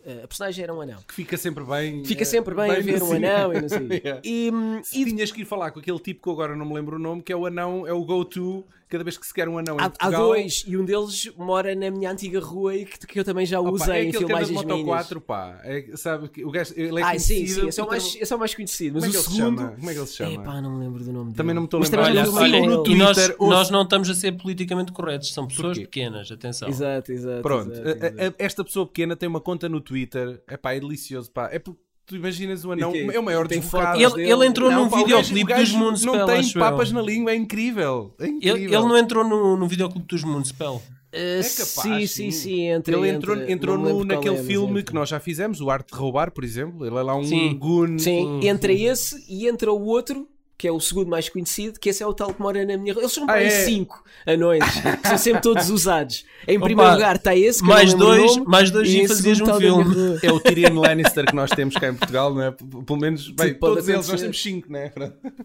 Uh, a personagem era um anão. Que fica sempre bem. Fica eh, sempre bem, a ver um cinema. anão e não sei. Yeah. E, hum, Se e tinhas que ir falar com aquele tipo que agora não me lembro o nome, que é o anão, é o go-to, cada vez que se quer um anão em há, há Portugal. dois, e um deles mora na minha antiga rua e que, que eu também já usei é em aquele que anda de filmagens minhas. 4, pá. É, sabe, que o gajo, ele é Ah, sim, sim, esse é o mais, esse é o mais conhecido. Mas Como é que o ele se segundo. chama? Como é que ele se chama? Epá, não me lembro do nome Também dele. não me estou a lembrar. também Olha, Olha, no e nós, Twitter, ouço- nós não estamos a ser politicamente corretos, são pessoas pequenas, atenção. Exato, exato. Pronto, exato, exato. a- a- esta pessoa pequena tem uma conta no Twitter. É pá, é delicioso, pá. É porque tu imaginas o anão, é o maior Tem desbocado. Ele, ele entrou Não, num videoclipe dos Moonspell, Não tem acho papas eu. na língua, é incrível. É Ele, incrível. ele não entrou no, no videoclipe dos Moonspell. Uh, capaz, sim, sim, sim. sim. Entra, Ele entrou, entra. entrou no, qual naquele é, filme entra. que nós já fizemos, o Arte de Roubar, por exemplo. Ele é lá um Sim. goon. Sim, entra esse e entra o outro, que é o segundo mais conhecido, que esse é o tal que mora na minha rua. Eles são Ah, é? cinco anões, que são sempre todos usados. Em Opa, primeiro lugar está esse, que mais dois- nome, mais dois e em fazias um filme. É o Tyrion Lannister que nós temos cá em Portugal, não é? Pelo menos, bem, todos eles, nós temos cinco, não é?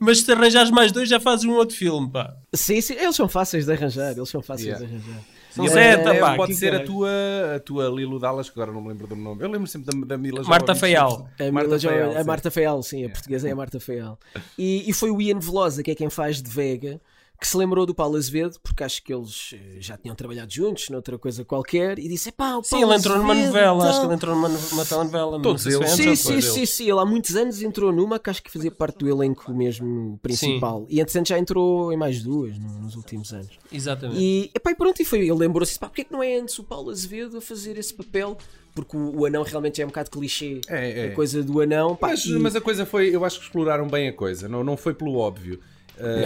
Mas se arranjares mais dois, já fazes um outro filme, pá. Sim, sim, eles são fáceis de arranjar, eles são fáceis Yeah. de arranjar. São sete, é, pá. pode ser a tua, a tua Lilo Dallas, que agora não me lembro do nome. Eu lembro sempre da, da Mila Marta Jovovich. Feial. A, Marta Feial, a sim. Marta Feial, sim, a portuguesa é a Marta Feial. E, e foi o Ian Velosa, que é quem faz de Vega, que se lembrou do Paulo Azevedo, porque acho que eles eh, já tinham trabalhado juntos noutra coisa qualquer, e disse: pá, o Sim, Paulo ele entrou numa Azevedo, novela, acho que tal." ele entrou numa, numa telenovela. Todos eles. Sim, antes sim, sim, sim. Ele há muitos anos entrou numa que acho que fazia parte do elenco mesmo principal. E entretanto já entrou em mais duas no- nos últimos anos. Exatamente. E, epá, e pronto, e foi. Ele lembrou-se: pá, porque é que não é antes o Paulo Azevedo a fazer esse papel? Porque o, o anão realmente já é um bocado clichê. É, é. A coisa do anão. Pá, Mas, e- mas a coisa foi, eu acho que exploraram bem a coisa, não, não foi pelo óbvio.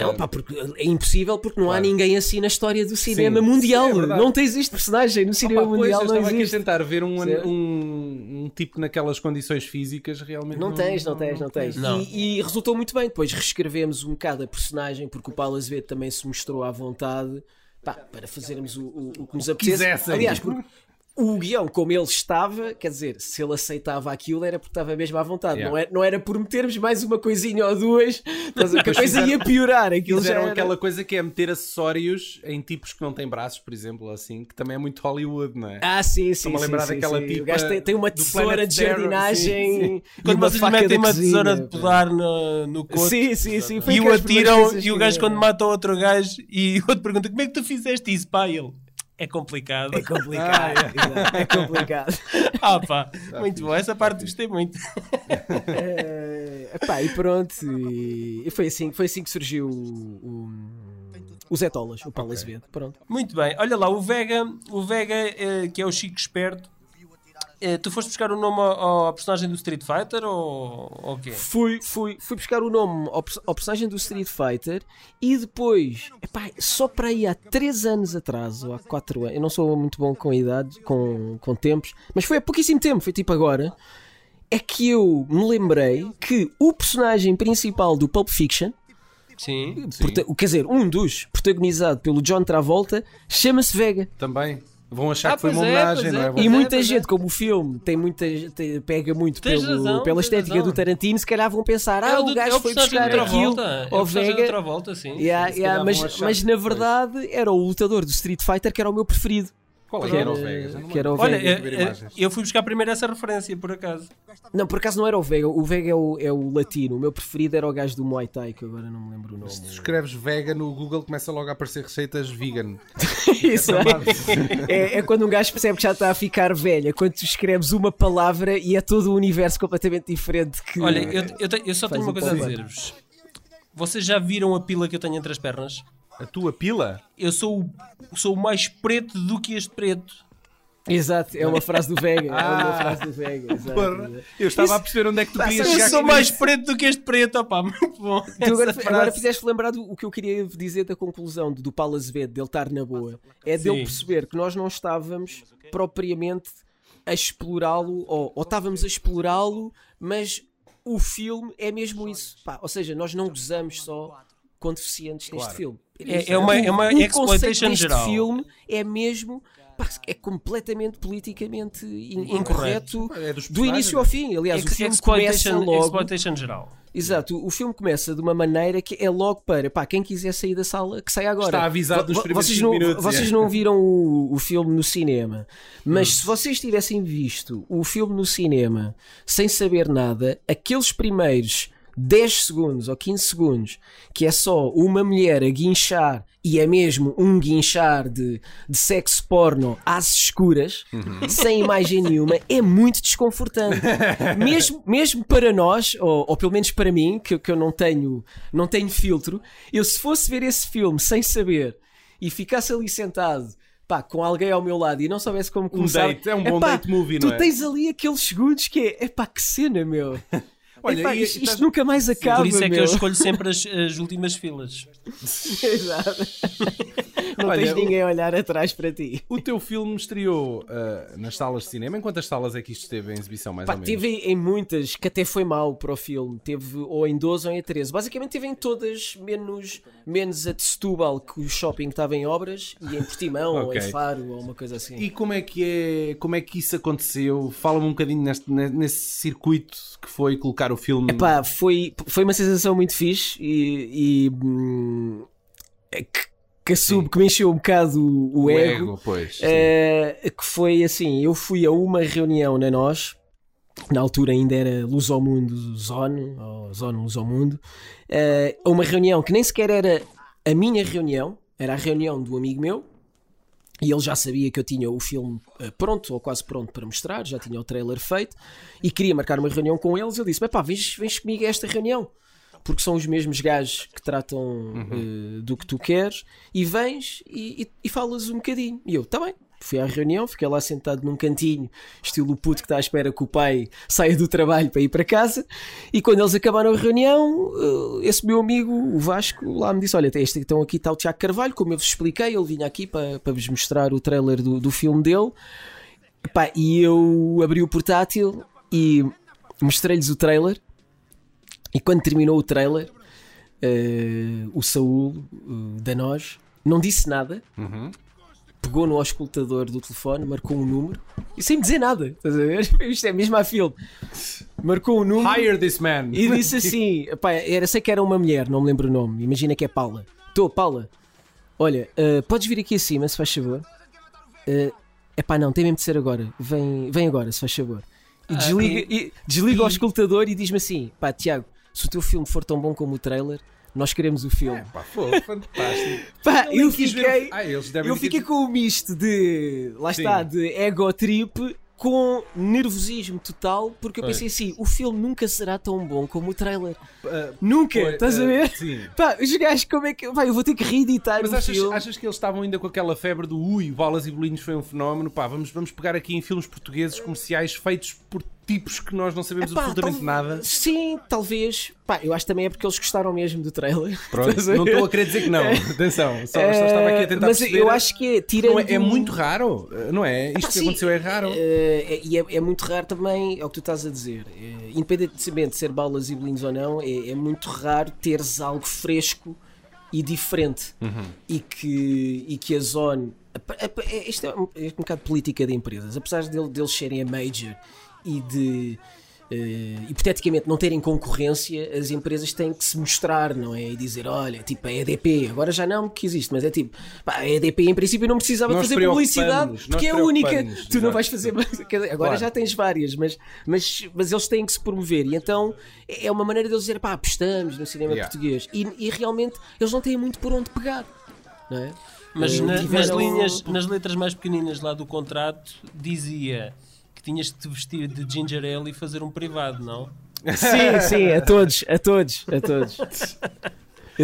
Não, pá, porque é impossível porque não há Claro. ninguém assim na história do cinema Sim, mundial. sim, é não tens este personagem no cinema Opa, pois, mundial, eu não estava aqui a existe. tentar ver um, um, um tipo naquelas condições físicas realmente. Não tens, não tens, não tens. Não. E, e resultou muito bem. Depois reescrevemos um bocado a personagem, porque o Paulo Azevedo também se mostrou à vontade pá, para fazermos o, o- o que nos apetecesse. quisessem. Aliás, porque o guião, como ele estava, quer dizer, se ele aceitava aquilo era porque estava mesmo à vontade. Yeah. Não, era, não era por metermos mais uma coisinha ou duas, mas a coisa fizeram- ia piorar. Aquilo já Fizeram era... aquela coisa que é meter acessórios em tipos que não têm braços, por exemplo, assim, que também é muito Hollywood, não é? Ah, sim, sim. Estou-me a sim, lembrar sim, daquela sim. tipa O gajo tem, tem uma tesoura de jardinagem sim, sim. Quando vocês metem uma tesoura de podar no, no coto Sim, sim, sim. E o atiram e o gajo quando mata outro gajo e o outro pergunta como é que tu fizeste isso, pá? E ele, é complicado. É complicado. exato, é complicado. Ah pá, muito bom, essa parte gostei muito. Eh, epá, e pronto. E foi assim, foi assim que surgiu o, o, o Zé Tolas, o Paulo Azevedo. Pronto. Muito bem, olha lá, o Vega, o Vega eh, que é o Chico Esperto, eh, tu foste buscar o nome ao, ao personagem do Street Fighter ou ou o quê? Fui, fui, fui buscar o nome ao, ao personagem do Street Fighter e depois, epá, só para aí há 3 anos atrás, ou há 4 anos, eu não sou muito bom com idade, com, com tempos, mas foi há pouquíssimo tempo, foi tipo agora, é que eu me lembrei que o personagem principal do Pulp Fiction, Sim. prota- quer dizer, um dos, protagonizado pelo John Travolta, chama-se Vega. Também. Vão achar Ah, que foi uma é, homenagem, pois não é, é? pois E é, muita pois gente, é. como o filme tem muita, tem- pega muito Tens pelo- razão, pela estética razão. do Tarantino, se calhar vão pensar: ah, É o, do- gajo é foi buscar aquilo é o ao Vega. Travolta, sim. Yeah, Se yeah, mas, mas na verdade era o lutador do Street Fighter que era o meu preferido. Qual é que era o Vega? Que era o. Olha, Vega. Eh, eh, imagens. eu fui buscar primeiro essa referência, por acaso. Não, por acaso não era o Vega, o Vega é o, é o latino. O meu preferido era o gajo do Muay Thai, que agora não me lembro o nome. Se escreves Vega no Google, começa logo a aparecer receitas vegan. Isso é, é quando um gajo percebe que já está a ficar velha, quando tu escreves uma palavra e é todo um universo completamente diferente. Que... Olha, eu, eu, te- eu só tenho uma um coisa a dizer-vos. Vocês já viram a pila que eu tenho entre as pernas? A tua pila? Eu sou o, sou mais preto do que este preto. Exato, é uma frase do Vega. É Ah. uma frase do Vega. Exato, eu estava Isso- a perceber onde é que tu querias chegar. Eu sou mais preto do que este preto, opá, muito bom. Tu agora, agora fizeste lembrar do, o que eu queria dizer da conclusão do, do Paulo Azevedo, dele estar na boa. É dele Sim. perceber que nós não estávamos propriamente a explorá-lo, ou, ou estávamos a explorá-lo, mas o filme é mesmo isso. Pá, ou seja, nós não gozamos só com deficientes neste Claro. filme. É- é uma- é uma o exploitation deste geral. filme é mesmo. é completamente politicamente in- Incorreto. incorreto É do início ao fim. Aliás, o Ex- filme começa logo. exploitation geral. Exato, o filme começa de uma maneira que é logo para pá, quem quiser sair da sala, que saia agora. Está avisado nos primeiros vocês não, minutos, Vocês é. não viram o, o filme no cinema, mas Hum. se vocês tivessem visto o filme no cinema sem saber nada, aqueles primeiros 10 segundos ou 15 segundos, que é só uma mulher a guinchar, e é mesmo um guinchar de, de sexo porno às escuras, Uhum. sem imagem nenhuma, é muito desconfortante. mesmo, mesmo para nós, ou, ou pelo menos para mim, que, que eu não tenho, não tenho filtro, eu se fosse ver esse filme sem saber e ficasse ali sentado. Pá, com alguém ao meu lado e não soubesse como começar. date, é um bom epá, date movie, tu não é? tens ali aqueles segundos que é, epá, que cena, meu. Olha, Epá, e- isto, isto estás- nunca mais acaba. Por isso é que meu. eu escolho sempre as, as últimas filas. Exato. Não Olha, tens ninguém a olhar atrás para ti. O teu filme estreou ah, nas salas de cinema. Em quantas salas é que isto esteve em exibição, mais Pá, ou menos? teve em muitas que até foi mal para o filme. Teve ou em 12 ou em 13. Basicamente teve em todas, menos, menos a de Setúbal, que o shopping estava em obras, e em Portimão ou Ok. em Faro ou uma coisa assim. E como é que é, como é que isso aconteceu? Fala-me um bocadinho neste, ne- nesse circuito que foi colocar o filme. Epá, foi, foi uma sensação muito fixe e, e hum, é que, que assumo que me encheu um bocado o, o ego. ego, pois. Eh, que foi assim, eu fui a uma reunião na nós, na altura ainda era Lusomundo Zone, ou Zone Lusomundo, eh, a uma reunião que nem sequer era a minha reunião, era a reunião do amigo meu, e ele já sabia que eu tinha o filme eh, pronto, ou quase pronto para mostrar, já tinha o trailer feito, e queria marcar uma reunião com eles. Ele disse: pá, vens, vens comigo a esta reunião, porque são os mesmos gajos que tratam eh, do que tu queres, e vens e, e- e falas um bocadinho. E eu, tá bem. Fui à reunião, fiquei lá sentado num cantinho, estilo puto que está à espera que o pai saia do trabalho para ir para casa. E quando eles acabaram a reunião, eh, esse meu amigo, o Vasco, lá me disse: Olha, este, então aqui está o Tiago Carvalho, como eu vos expliquei, ele vinha aqui para, para vos mostrar o trailer do, do filme dele. E eu abri o portátil e mostrei-lhes o trailer. E quando terminou o trailer, uh, o Saúl uh, da Nós não disse nada, Uhum. Pegou no auscultador do telefone, marcou um número e sem dizer nada. Estás a ver? Isto é mesmo a filme. Marcou um número Hire this man. e disse assim: epá, era, sei que era uma mulher, não me lembro o nome. Imagina que é Paula. Estou, Paula. Olha, uh, podes vir aqui acima, se faz favor. É epá, não, tem mesmo de ser agora. Vem, vem agora, se faz favor. E Ah, desliga, e- e, desliga o auscultador e diz-me assim: pá, Tiago, se o teu filme for tão bom como o trailer, nós queremos o filme. Pá, fogo, fantástico. Pá, eu ver o- fiquei. Ah, eles devem Eu fiquei com o misto de. Lá Sim. está, de ego trip com nervosismo total, porque eu pensei assim: o filme nunca será tão bom como o trailer. Ah, Nunca! foi, estás a ah, ver? Sim. Pá, os gajos, como é que. Pá, eu vou ter que reeditar Mas o achas, filme. achas que eles estavam ainda com aquela febre do ui, balas e bolinhos foi um fenómeno? Pá, vamos, vamos pegar aqui em filmes portugueses comerciais feitos por tipos que nós não sabemos Epá, absolutamente tal- nada. Sim, talvez. Pá, eu acho também é porque eles gostaram mesmo do trailer. Pronto, não estou a querer dizer que não. Atenção, só, só Eh, estava aqui a tentar Mas perceber. eu acho que é. Tirando... é, é muito raro, não é? Isto Epá, que sim. aconteceu é raro. Eh, é- e é, é muito raro também, é o que tu estás a dizer. Eh, independentemente de ser balas e bolinhos ou não, é, é muito raro teres algo fresco e diferente. Uhum. E, que, e que a Zone. é- Isto é um, é um bocado política de empresas. Apesar de deles serem a major e de. eh, hipoteticamente não terem concorrência, as empresas têm que se mostrar, não é? E dizer, olha, tipo a EDP, agora já não que existe, mas é tipo, pá, a EDP em princípio não precisava Nós fazer publicidade porque é a única. Tu não vais fazer. quer dizer, Agora Claro. já tens várias, mas, mas, mas eles têm que se promover e então é uma maneira deles dizer, pá, apostamos no cinema Yeah. português e, e realmente eles não têm muito por onde pegar, não é? Mas Eh, na- nas, linhas, nas letras mais pequeninas lá do contrato dizia que tinhas que te vestir de ginger ale e fazer um privado, não? Sim, sim, a todos, a todos, a todos.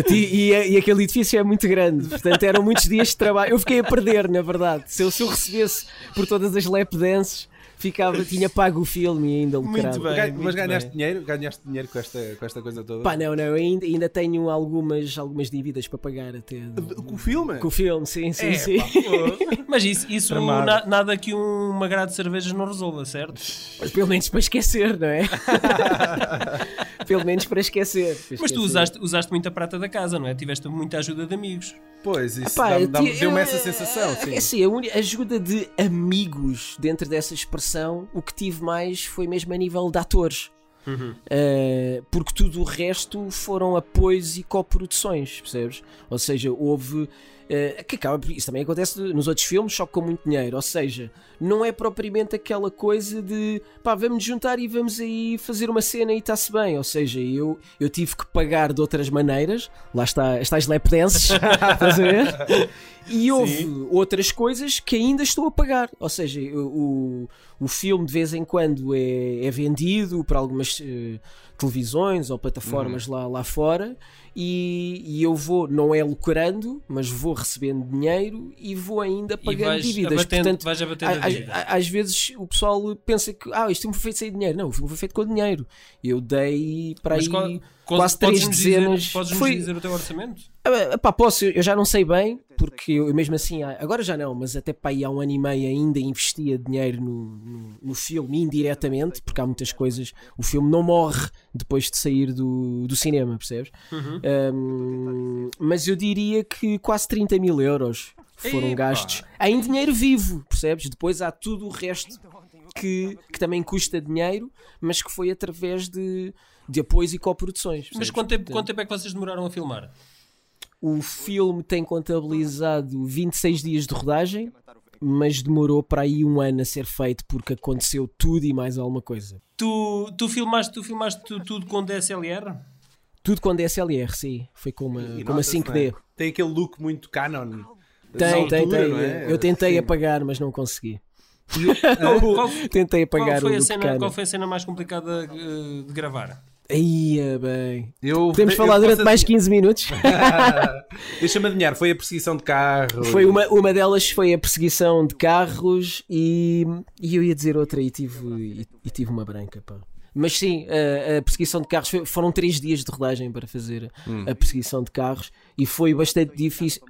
Ti- E, e aquele edifício é muito grande, portanto eram muitos dias de trabalho. Eu fiquei a perder, na verdade. Se eu, se eu recebesse por todas as lap dances, ficava, tinha pago o filme e ainda lucrado. bem. Ga- Mas muito ganhaste bem. dinheiro? Ganhaste dinheiro com esta, com esta coisa toda? Pá, não, não, ainda, ainda tenho algumas, algumas dívidas para pagar até. do- Com o filme? Com o filme, sim, sim, É, sim. pá. Mas isso, isso na- nada que um, uma grade de cervejas não resolva, certo? Mas pelo menos para esquecer, não é? pelo menos para esquecer. para Mas tu esquecer. usaste, usaste muita prata da casa, não é? Tiveste muita ajuda de amigos. Pois, isso deu-me eu- essa sensação, sim. É assim, a uni- ajuda de amigos dentro dessa expressão, o que tive mais foi mesmo a nível de atores. Uh, porque tudo o resto foram apoios e coproduções, percebes? Ou seja, houve. uh, que acaba, isso também acontece nos outros filmes, só com muito dinheiro. Ou seja, não é propriamente aquela coisa de pá, vamos juntar e vamos aí fazer uma cena e está-se bem. Ou seja, eu, eu tive que pagar de outras maneiras, lá está, estas lap dances, estás a ver? E houve outras coisas que ainda estou a pagar. Ou seja, o, o, filme de vez em quando é, é vendido para algumas eh, televisões ou plataformas lá, lá fora e, e eu vou, não é lucrando, mas vou recebendo dinheiro e vou ainda pagando vais dívidas. abatendo, Portanto, vais abatendo a às, dívida. às- às vezes o pessoal pensa que ah, isto filme foi feito sem dinheiro. Não, o filme foi feito com dinheiro. Eu dei para Mas aí qual- quase três podes-nos dizer- dezenas. Podes-nos Foi- dizer o teu orçamento? ah, pá, posso, eu já não sei bem, porque eu mesmo assim, ah, agora já não, mas até aí há um ano e meio ainda investia dinheiro no, no, no filme indiretamente, porque há muitas coisas. O filme não morre depois de sair do, do cinema, percebes? Uhum. Um, mas eu diria que quase 30 mil euros foram gastos em dinheiro vivo, percebes? Depois há tudo o resto que, que também custa dinheiro, mas que foi através de, de apoios e coproduções. Mas quanto tempo, quanto tempo é que vocês demoraram a filmar? o filme tem contabilizado 26 dias de rodagem, mas demorou para aí um ano a ser feito porque aconteceu tudo e mais alguma coisa. Tu, tu filmaste, tu filmaste tu- tudo com DSLR? Tudo com DSLR, sim. Foi com uma, E com uma nota-se, 5D. não é? Tem aquele look muito canon. Tem, tem, altura, tem. não é? Eu tentei Sim. apagar, mas não consegui. Qual, qual- Tentei qual apagar foi o a cena, Canon. qual foi a cena mais complicada eh, de gravar? Aí, é bem. Eu, Podemos eu falar durante posso mais dizer- 15 minutos? Deixa-me adivinhar, foi a perseguição de carro. Foi uma, uma delas foi a perseguição de carros e, e eu ia dizer outra e tive, e, e tive uma branca, pá. Mas sim, a, a perseguição de carros foi- foram três dias de rodagem para fazer a perseguição de carros e foi bastante difícil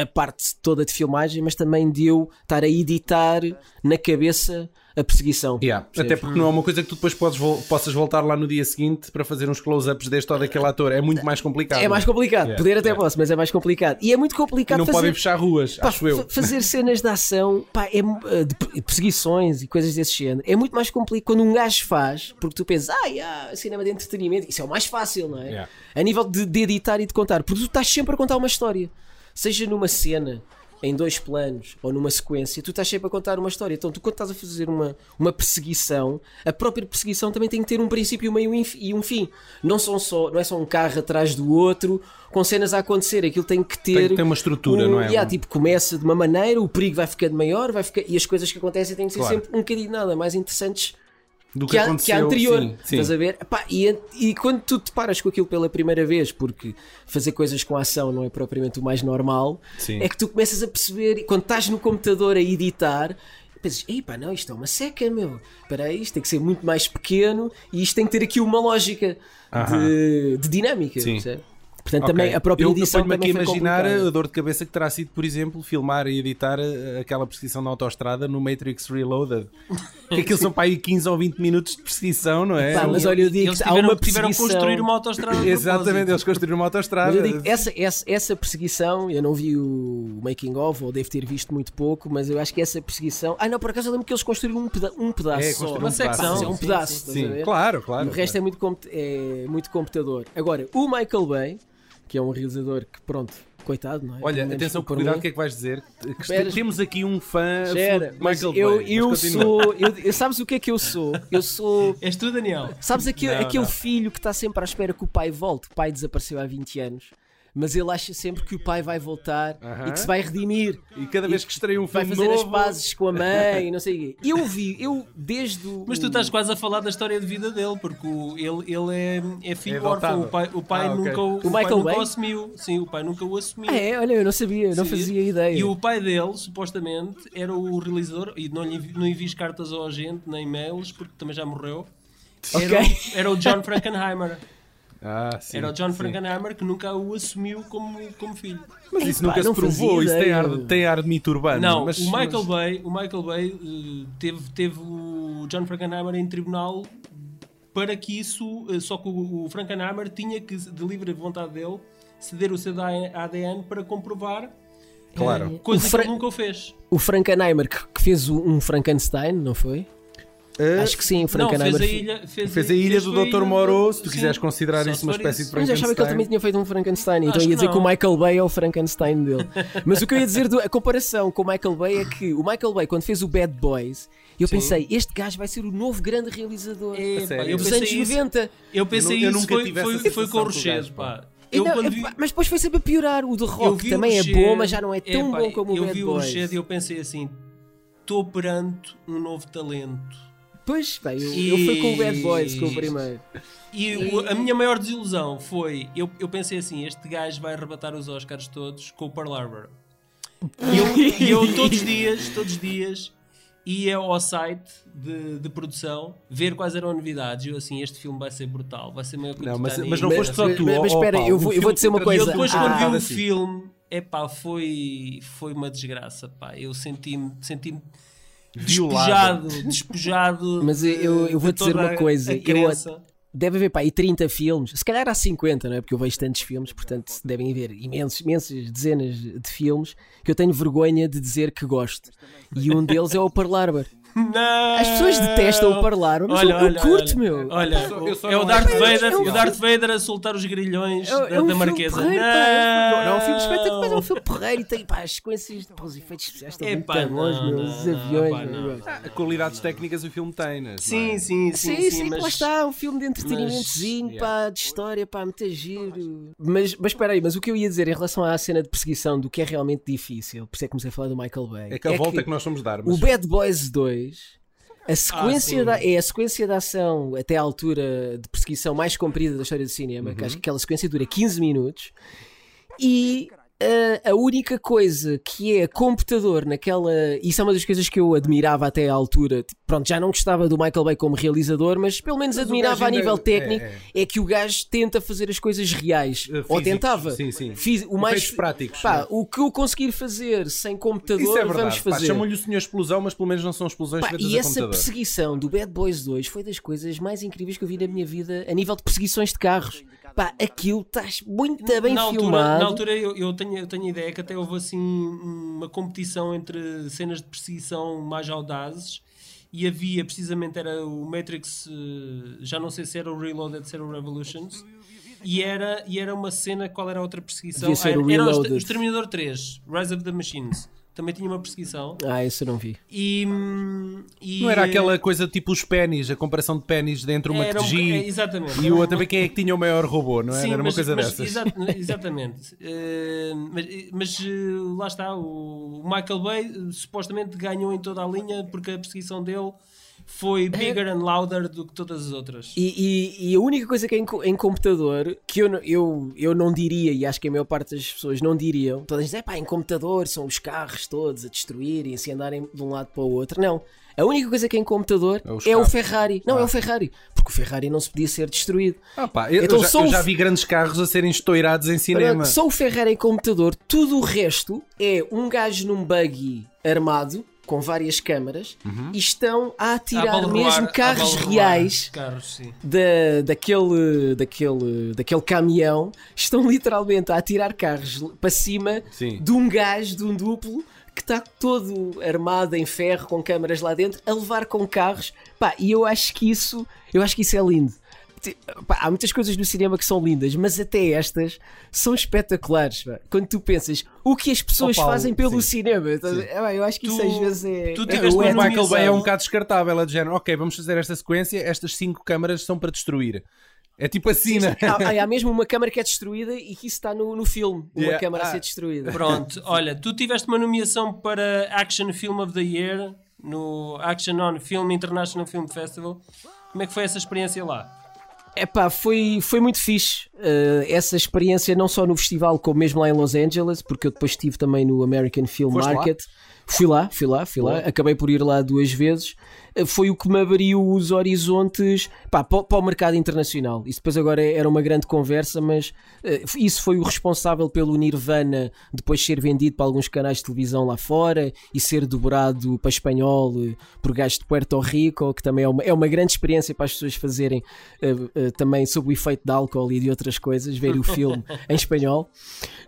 a parte toda de filmagem, mas também deu estar a editar na cabeça a perseguição. Yeah? Até porque não é uma coisa que tu depois podes possas voltar lá no dia seguinte para fazer uns close-ups deste ou daquele ator. É muito mais complicado. É mais complicado, Yeah, poder até yeah. posso, mas é mais complicado. E é muito E complicado não fazer... podem fechar ruas, Pá, acho eu. fa- Fazer cenas de ação, pá, é, uh, de per- perseguições e coisas desse género, é muito mais complicado quando um gajo faz, porque tu pensas, ah, yeah, cinema de entretenimento, isso é o mais fácil, não é? A nível de, de editar e de contar, porque tu estás sempre a contar uma história, seja numa cena, em dois planos ou numa sequência, tu estás sempre a contar uma história. Então, tu quando estás a fazer uma, uma perseguição, a própria perseguição também tem que ter um princípio, meio e um fi- e um fim. Não, são só, não é só um carro atrás do outro, com cenas a acontecer. Aquilo tem que ter. Tem que ter uma estrutura, um- não é? yeah, tipo, começa de uma maneira, o perigo vai ficando maior, vai ficar, e as coisas que acontecem têm que ser Claro. sempre um bocadinho nada mais interessantes Do que, a, que a anterior. sim, sim. Estás a ver? Epá, e, e quando tu te paras com aquilo pela primeira vez, porque fazer coisas com ação não é propriamente o mais normal, Sim. é que tu começas a perceber, quando estás no computador a editar. Pensas, ei pá, não, isto é uma seca, meu. Espera isto tem que ser muito mais pequeno e isto tem que ter aqui uma lógica de, de dinâmica. Sim. percebe? Portanto, Ok. também a própria eu, edição eu ponho-me aqui imaginar a dor de cabeça que terá sido, por exemplo, filmar e editar eh, aquela perseguição na autostrada no Matrix Reloaded. Que aquilo são para aí 15 ou 20 minutos de perseguição, não é? Pá, mas olha, eu digo Eles que há tiveram, uma tiveram que perseguição. construir uma autostrada de Exatamente, eles construíram uma autostrada. Mas eu digo, essa, essa, essa perseguição, eu não vi o making of, ou devo ter visto muito pouco, mas eu acho que essa perseguição. Ah, não, por acaso eu lembro que eles construíram um, peda um pedaço É, só. Uma um pedaço. secção. é um Sim, pedaço, sim, Sim, ver? claro, claro. E o resto é muito, é muito computador. Agora, o Michael Bay, que é um realizador que, pronto, coitado, não é? Olha, atenção, por cuidado, o que é que vais dizer? Que Espera. temos aqui um fã mas Michael eu, Bay. eu Mas sou. Eu, eu- sabes o que é que eu sou? Eu sou. És tu, Daniel? Sabes aquele, Não, aquele não. filho que está sempre à espera que o pai volte? O pai desapareceu há 20 anos, mas ele acha sempre que o pai vai voltar Aham. e que se vai redimir. E cada vez que estreia um vai filme fazer as novo... pazes com a mãe e não sei o quê. Eu vi, eu desde o. Mas tu estás quase a falar da história de vida dele, porque o- ele, ele é, é filho É órfão. O pai, o pai Ah, nunca, o, O pai Michael nunca o assumiu. Sim, o pai nunca o assumiu. Ah, é? Olha, eu não sabia, eu não Sim. fazia ideia. E o pai dele, supostamente, era o realizador, e não lhe não envies cartas ao agente, nem e-mails, porque também já morreu. Era, o, era o John Frankenheimer. Ah, sim, Era o John sim. Frankenheimer que nunca o assumiu como, como filho. Mas isso Epá, nunca se provou, isso tem ar, tem ar de mito urbano. Não, mas, o Michael mas- Bay, o Michael Bay eh, teve, teve o John Frankenheimer em tribunal para que isso, eh, só que o, o Frankenheimer tinha que, de livre vontade dele, ceder o seu ADN para comprovar eh, Claro. coisa O que Fra- ele nunca o fez. O Frankenheimer que, que fez um Frankenstein, não foi? Ah, Acho que sim, o Não, Frankenheimer. fez a ilha, fez, Fez a ilha do foi a Dr. Moreau, do- se tu sim, quiseres considerar isso uma espécie isso. de Mas eu achava que ele Frankenstein. também tinha feito um Frankenstein, então Acho ia que dizer que o não. Michael Bay é o Frankenstein dele. Mas o que eu ia dizer, do- a comparação com o Michael Bay é que o Michael Bay, quando fez o Bad Boys, eu Sim. pensei, este gajo vai ser o novo grande realizador É, eu dos anos isso, 90. eu pensei Eu eu isso nunca foi, foi, foi com o o Rochedo, pá. Eu não, quando é vi, mas depois foi sempre a piorar. O The eu Rock o também é bom, mas já não é tão bom como o Eu Bad vi o Boys. Rochedo e eu pensei assim, estou perante um novo talento. Pois, bem, eu, E- eu fui com o Bad Boys, com o primeiro. E o- a minha maior desilusão foi, eu, eu pensei assim, este gajo vai arrebatar os Oscars todos com o Pearl Harbor. E eu, e eu todos os dias, todos os dias, ia ao site de, de produção ver quais eram as novidades. E eu assim, este filme vai ser brutal, vai ser meio que Não, mas, mas não Mas- foste só mas- tu. mas ó, espera, eu vou- eu vou dizer uma E eu coisa. depois Ah, quando vi o assim. filme, epá, foi, foi uma desgraça, pá. Eu senti-me senti Violado. despojado, despojado. Mas eu- eu- vou dizer uma coisa, eu-. Deve haver pá, aí 30 filmes, se calhar há 50, não é? Porque eu vejo tantos filmes, portanto devem haver imensos, imensas dezenas de filmes que eu tenho vergonha de dizer que gosto. E um deles é o Pearl Harbor. Não! As pessoas detestam o Pearl Harbor, mas eu, eu curto, olha, meu. Olha, Eu só- eu só é o não Darth Vader, é um o Darth Vader a soltar os grilhões É, da, é um da filme Marquesa. porreiro, pá, é um- não, não, é um filme espetacular, mas é um filme porreiro e tem pá, as sequências, pá, os efeitos especiais estão muito Epá, bons, não, meu, não, os não, aviões. pá, meu, não. Ah, qualidades técnicas o filme tem, né? Sim, sim, sim, Sim, sim, sim, mas lá está, um filme de entretenimentozinho, Mas- pá, de história, pá, muito giro. Mas, mas espera aí, mas o que eu ia dizer em relação à cena de perseguição, do que é realmente difícil, por isso é que comecei a falar do Michael Bay. É que a volta que nós somos dar. O Bad Boys 2 A sequência sim. da, é a sequência da ação até à altura de perseguição mais comprida da história do cinema, que acho que aquela sequência dura 15 minutos. E ah, a única coisa que é computador naquela. Isso é uma das coisas que eu admirava até à altura. Tipo, Pronto, já não gostava do Michael Bay como realizador, mas pelo menos Mas admirava a nível técnico. é, É, que o gajo tenta fazer as coisas reais. Ou físicos, tentava. sim, sim. Fiz- o mais práticos, Pá, né? o que eu conseguir fazer sem computador, é vamos verdade. Pá, fazer. Chamam-lhe o senhor explosão, mas pelo menos não são explosões Pá, feitas e a essa computador. perseguição do Bad Boys 2 foi das coisas mais incríveis que eu vi na minha vida a nível de perseguições de carros. Pá, aquilo está muito bem na altura, filmado. na altura eu, eu tenho, eu tenho ideia que até houve assim uma competição entre cenas de perseguição mais audazes e havia precisamente era o Matrix, eh, já não sei se era o Reloaded, se era o Revolutions. E era, e era uma cena, qual era a outra perseguição? Devia ser era, era o Reloaded. Exter- o Exterminador 3, Rise of the Machines. Também tinha uma perseguição. Ah, isso eu não vi. E, e, Não era eh, aquela coisa tipo os pênis, a comparação de pênis dentro uma era um TG boca- é, exatamente. e o outro também quem é que tinha o maior robô, não é? Sim, era uma mas- coisa mas dessas. exa- exatamente. Eh, mas mas, eh, lá está, o Michael Bay supostamente ganhou em toda a linha porque a perseguição dele foi bigger and louder do que todas as outras. E, e- e a única coisa que é em, em computador que eu, não- eu, eu não diria, e acho que a maior parte das pessoas não diriam, todas dizem, pá, em computador são os carros todos a destruírem, assim andarem de um lado para o outro. Não. A única coisa que é em computador É é o. Ferrari. Não, é o Ferrari. Porque o Ferrari não se podia ser destruído. Ah, pá, eu, Então eu já, eu já vi grandes carros a serem estourados em cinema. Só o Ferrari em computador, tudo o resto é um gajo num buggy armado, com várias câmaras, Uhum. e estão a A atirar balroar- mesmo a carros reais Carros, da, daquele, daquele, daquele caminhão. Estão literalmente a atirar carros para cima Sim. de um gajo, de um duplo, que está todo armado em ferro, com câmaras lá dentro, a levar com carros. Pá, e eu acho que isso, eu acho que isso é lindo. Pá, há muitas coisas no cinema que são lindas, mas até estas são espetaculares. pá. Quando tu pensas o que as pessoas Oh, Paulo, fazem pelo sim. cinema, a? É, eu acho que isso Tu- às vezes é. tu é tiveste o uma ético. Michael Bay é um bocado descartável, é de género, ok, vamos fazer esta sequência, estas cinco câmaras são para destruir. É tipo assim, né? Há, há mesmo uma câmara que é destruída e que isso está no, no filme. Uma Yeah. câmara a Ah. ser destruída. Pronto, olha, tu tiveste uma nomeação para Action Film of the Year no Action on Film International Film Festival. Como é que foi essa experiência lá? Epá, foi, foi muito fixe uh, essa experiência, não só no festival, como mesmo lá em Los Angeles, porque eu depois estive também no American Film Foste lá? Market. Fui lá, fui lá, fui lá. Acabei por ir lá duas vezes. Foi o que me abriu os horizontes pá, para, o- para o mercado internacional. Isso depois agora era uma grande conversa, mas uh, isso foi o responsável pelo Nirvana depois ser vendido para alguns canais de televisão lá fora e ser dobrado para espanhol uh, por gajos de Puerto Rico, que também é uma, é uma grande experiência para as pessoas fazerem uh, uh, também sob o efeito de álcool e de outras coisas, ver o filme em espanhol,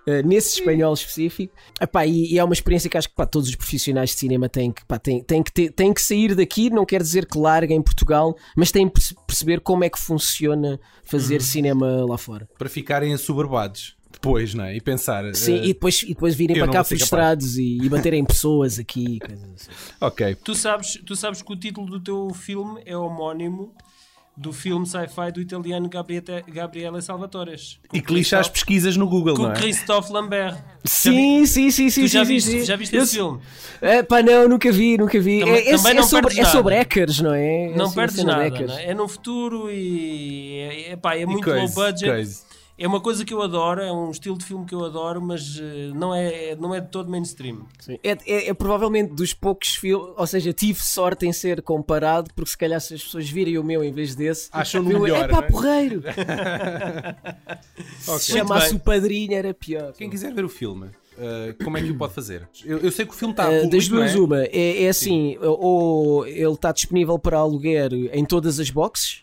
uh, nesse espanhol específico. Epá, e, e é uma experiência que acho que pá, todos os profissionais de cinema têm que, pá, têm, têm, que ter- têm que sair daqui, não quer dizer que larguem Portugal, mas têm que perceber como é que funciona fazer cinema lá fora. Para ficarem assoberbados depois, não é? E pensar. Sim, eh, e depois, e depois virem para cá frustrados e, e baterem pessoas aqui. coisas assim. Ok. Tu sabes, tu sabes que o título do teu filme é homónimo do filme sci-fi do italiano Gabriete- Gabriele Salvatores. E que lixa as pesquisas no Google, Com não é? Christophe Lambert. Sim, sim, sim, sim. Tu já sim, viste, sim. já viste Eu- esse filme? É, pá, não, nunca vi, nunca vi. Também- é, é- também é não sobre, perdes é sobre hackers, não é? É Não sobre a perdes nada, não é? É no futuro e é, é, pá, é muito coisa, low budget. coisa. É uma coisa que eu adoro, é um estilo de filme que eu adoro, mas eh, não, é, não é de todo mainstream. Sim. É, é- é provavelmente dos poucos filmes, ou seja, tive sorte em ser comparado, porque se calhar se as pessoas virem o meu em vez desse, Acham-no viu, melhor, É pá, não é? porreiro! Ok. Se chamasse o padrinho era pior. Quem quiser ver o filme, eh, como é que o pode fazer? Eu, eu sei que o filme está Uh, das não duas, é? uma. É, é assim, ou ele está disponível para aluguer em todas as boxes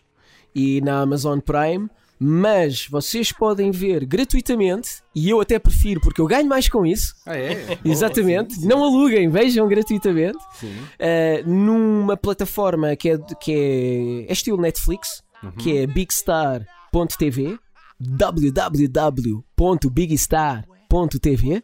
e na Amazon Prime, mas vocês podem ver gratuitamente, e eu até prefiro, porque eu ganho mais com isso. Ah, é? Exatamente, não aluguem, vejam gratuitamente Sim. uh, numa plataforma que é, que é, é estilo Netflix, que é bigstar.tv, www.bigstar.tv.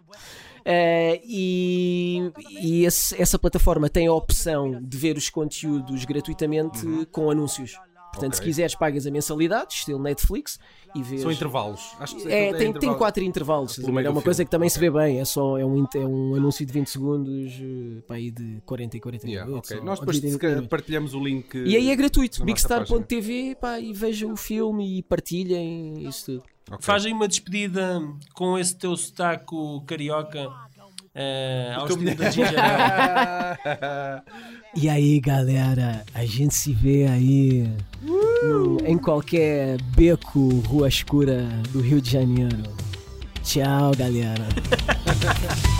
Uh, e e esse- essa plataforma tem a opção de ver os conteúdos gratuitamente com anúncios. Portanto, se Ok. quiseres, pagas a mensalidade, estilo Netflix, e vês. São intervalos. Acho que É, aquilo tem, tem quatro intervalos. É do uma coisa filme. que também se vê bem. É só é um, é um anúncio de 20 segundos eh, para aí de 40 e 40 Yeah, minutos. ok. ou- Nós depois 30 se calhar, minutos. partilhamos o link. E aí é gratuito. na nossa Bigstar.tv e vejam o filme e partilhem isso tudo. Ok. Faz aí uma despedida com esse teu sotaque carioca estilo da Ginger Ale. E aí, galera, a gente se vê aí no- em qualquer beco, rua escura do Rio de Janeiro. Tchau, galera.